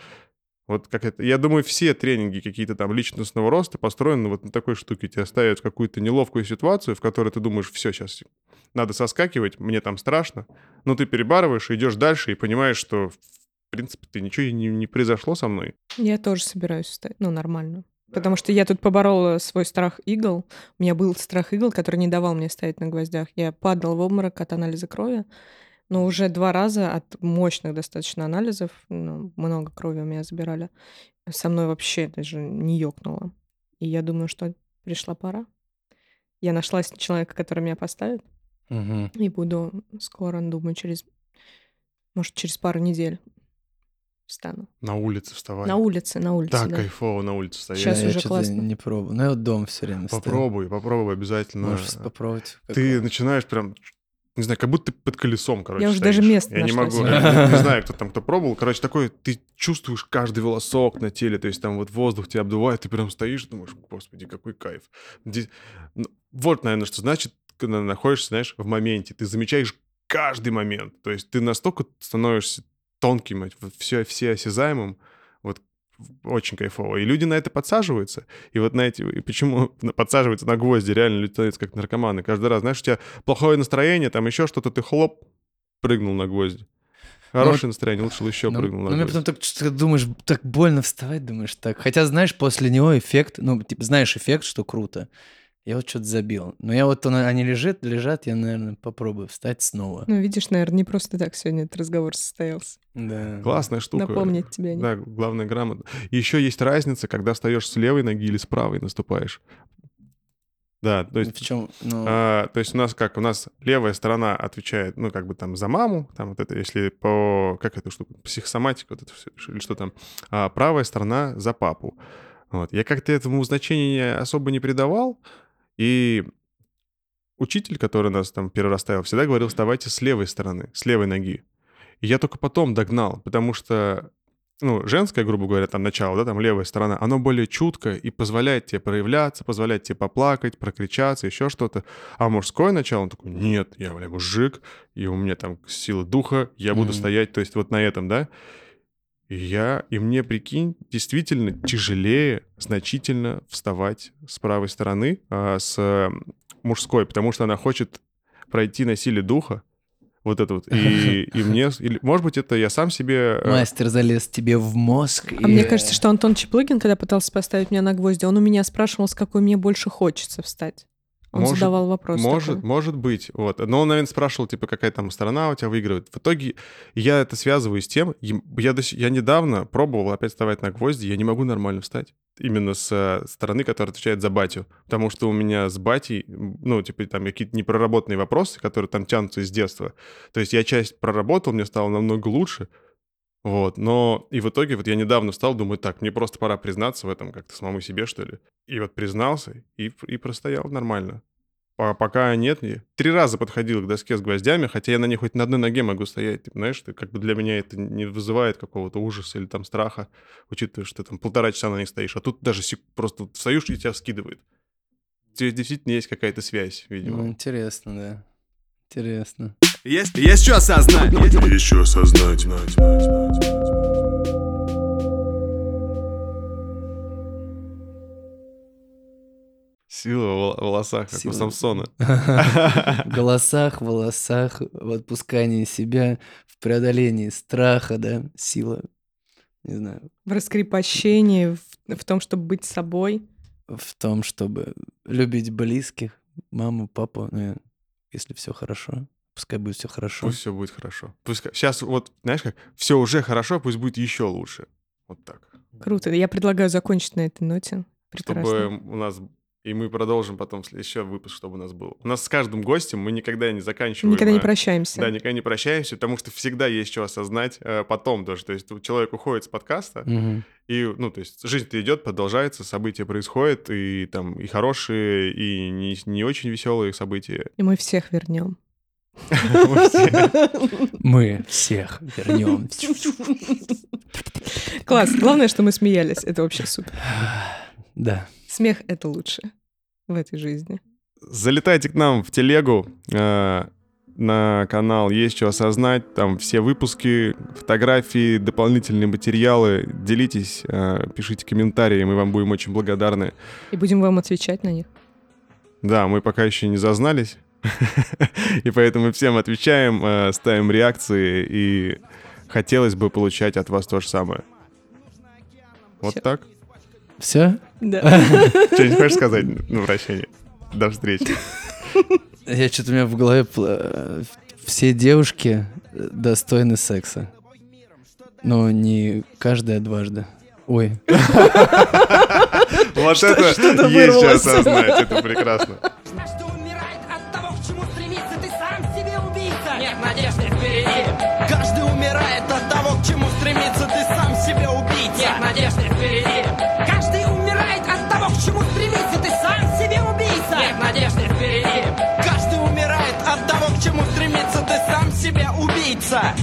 Вот как это. Я думаю, все тренинги какие-то там личностного роста построены вот на такой штуке. Тебя ставят в какую-то неловкую ситуацию, в которой ты думаешь, все, сейчас надо соскакивать, мне там страшно. Но ты перебарываешь, идешь дальше и понимаешь, что в принципе ты ничего не, не произошло со мной. Я тоже собираюсь встать. Ну, нормально. Потому что я тут поборола свой страх игл. У меня был страх игл, который не давал мне стоять на гвоздях. Я падал в обморок от анализа крови. Но уже два раза от мощных достаточно анализов, ну, много крови у меня забирали, со мной вообще даже не ёкнуло. И я думаю, что пришла пора. Я нашла человека, который меня поставит, Мгм. и буду скоро, думаю, через, может, через пару недель встану. На улице вставай. На улице, на улице, Так да. кайфово на улице стоять. Щас я уже что-то классно. не пробую. Ну, я вот дома все время стою. Попробуй, попробуй обязательно. Можешь попробовать. Ты начинаешь прям, не знаю, как будто ты под колесом, короче, Я уже даже стоишь. место Я не могу, я не знаю, кто там, кто пробовал. Короче, такой, ты чувствуешь каждый волосок на теле, то есть там вот воздух тебя обдувает, ты прям стоишь, думаешь, господи, какой кайф. Ну, Вот, наверное, что значит, когда находишься, знаешь, в моменте, ты замечаешь каждый момент, то есть ты настолько становишься тонким, все, все осязаемым, вот очень кайфово. И люди на это подсаживаются. И вот на эти... И почему подсаживаются на гвозди? Реально люди становятся как наркоманы. Каждый раз, знаешь, у тебя плохое настроение, там еще что-то, ты хлоп, прыгнул на гвозди. Хорошее настроение, лучше бы еще Ну, прыгнул на ну, мне потом так что-то думаешь, так больно вставать, думаешь, так. Хотя, знаешь, после него эффект, ну, типа, знаешь эффект, что круто. Я вот что-то забил. Но я вот, он, они лежат, лежат, я, наверное, попробую встать снова. Ну, видишь, наверное, не просто так сегодня этот разговор состоялся. Да. Классная штука. Напомнить тебе о ней. Да, главное грамотно. Еще есть разница, когда встаешь с левой ноги или с правой наступаешь. Да, то есть В чем? Ну, А, то есть у нас как? У нас левая сторона отвечает, ну, как бы там за маму, там вот это, если по, как эту штуку, психосоматика, вот это все, или что там, а правая сторона за папу. Вот. Я как-то этому значения особо не придавал, и учитель, который нас там перерастал, всегда говорил, вставайте с левой стороны, с левой ноги. И я только потом догнал, потому что ну, женское, грубо говоря, там начало, да, там левая сторона, оно более чутко и позволяет тебе проявляться, позволяет тебе поплакать, прокричаться, еще что-то. А мужское начало, он такой, нет, я, бля, мужик, и у меня там сила духа, я буду Мгм. стоять, то есть вот на этом, да. И я, и мне, прикинь, действительно тяжелее значительно вставать с правой стороны, а, с э, мужской, потому что она хочет пройти на силе духа, вот это вот. И, и мне, или, может быть, это я сам себе... э, мастер залез тебе в мозг. А мне кажется, что Антон Чеплыгин, когда пытался поставить меня на гвозди, он у меня спрашивал, с какой мне больше хочется встать. Он Может- задавал вопрос. Может, такой. может быть, вот. Но он, наверное, спрашивал, типа, какая там страна у тебя выигрывает. В итоге я это связываю с тем, я, до я недавно пробовал опять вставать на гвозди, я не могу нормально встать. Именно с э, стороны, которая отвечает за батю. Потому что у меня с батей, ну, типа, там какие-то непроработанные вопросы, которые там тянутся из детства. То есть я часть проработал, мне стало намного лучше. Вот, но и в итоге вот я недавно встал, думаю, так, мне просто пора признаться в этом как-то самому себе, что ли. И вот признался, и, и простоял нормально. По- пока нет, не- три раза подходил к доске с гвоздями, хотя я на ней хоть на одной ноге могу стоять, ты знаешь, что как бы для меня это не вызывает какого-то ужаса или там страха, учитывая, что ты там полтора часа на них стоишь, а тут даже сек- просто встаешь и тебя скидывает. Здесь действительно есть какая-то связь, видимо. Ну, интересно, да. Интересно. Есть, есть что осознать. Еще осознать. Сила в вол- волосах, как Сила. у Самсона. В голосах, волосах, в отпускании себя, в преодолении страха, да, сила. Не знаю. В раскрепощении, в, в том, чтобы быть собой. В том, чтобы любить близких, маму, папу, ну, если все хорошо, пускай будет все хорошо. Пусть все будет хорошо. Пусть сейчас вот, знаешь как, все уже хорошо, пусть будет еще лучше. Вот так. Круто. Я предлагаю закончить на этой ноте. Чтобы Прекрасно. у нас... И мы продолжим потом следующий выпуск, чтобы у нас был. У нас с каждым гостем мы никогда не заканчиваем. Никогда не э, прощаемся. Да, никогда не прощаемся, потому что всегда есть что осознать э, потом даже. То есть человек уходит с подкаста, Мгм. и, ну, то есть жизнь-то идет, продолжается, события происходят, и там и хорошие, и не, не очень веселые события. И мы всех вернем. Мы все- Мы всех вернем. Класс. Главное, что мы смеялись. Это вообще супер. Да. Смех — это лучше в этой жизни. Залетайте к нам в телегу э, на канал «Есть что осознать». Там все выпуски, фотографии, дополнительные материалы. Делитесь, э, пишите комментарии, мы вам будем очень благодарны. И будем вам отвечать на них. Да, мы пока еще не зазнались, и поэтому всем отвечаем, э, ставим реакции, и хотелось бы получать от вас то же самое. Вот Всё. так. Все? Да. Что-нибудь хочешь сказать на прощание? До встречи. Я что-то у меня в голове э, все девушки э, достойны секса. Но не каждая дважды. Ой. Вот это есть что осознать, это прекрасно. Надежды впереди. Каждый умирает от того, к чему стремится Ты сам себе убийца. Нет надежды впереди. Каждый умирает от того, к чему стремится Ты сам себе убийца. Нет надежды впереди. Каждый умирает от того, к чему стремится Ты сам себе убийца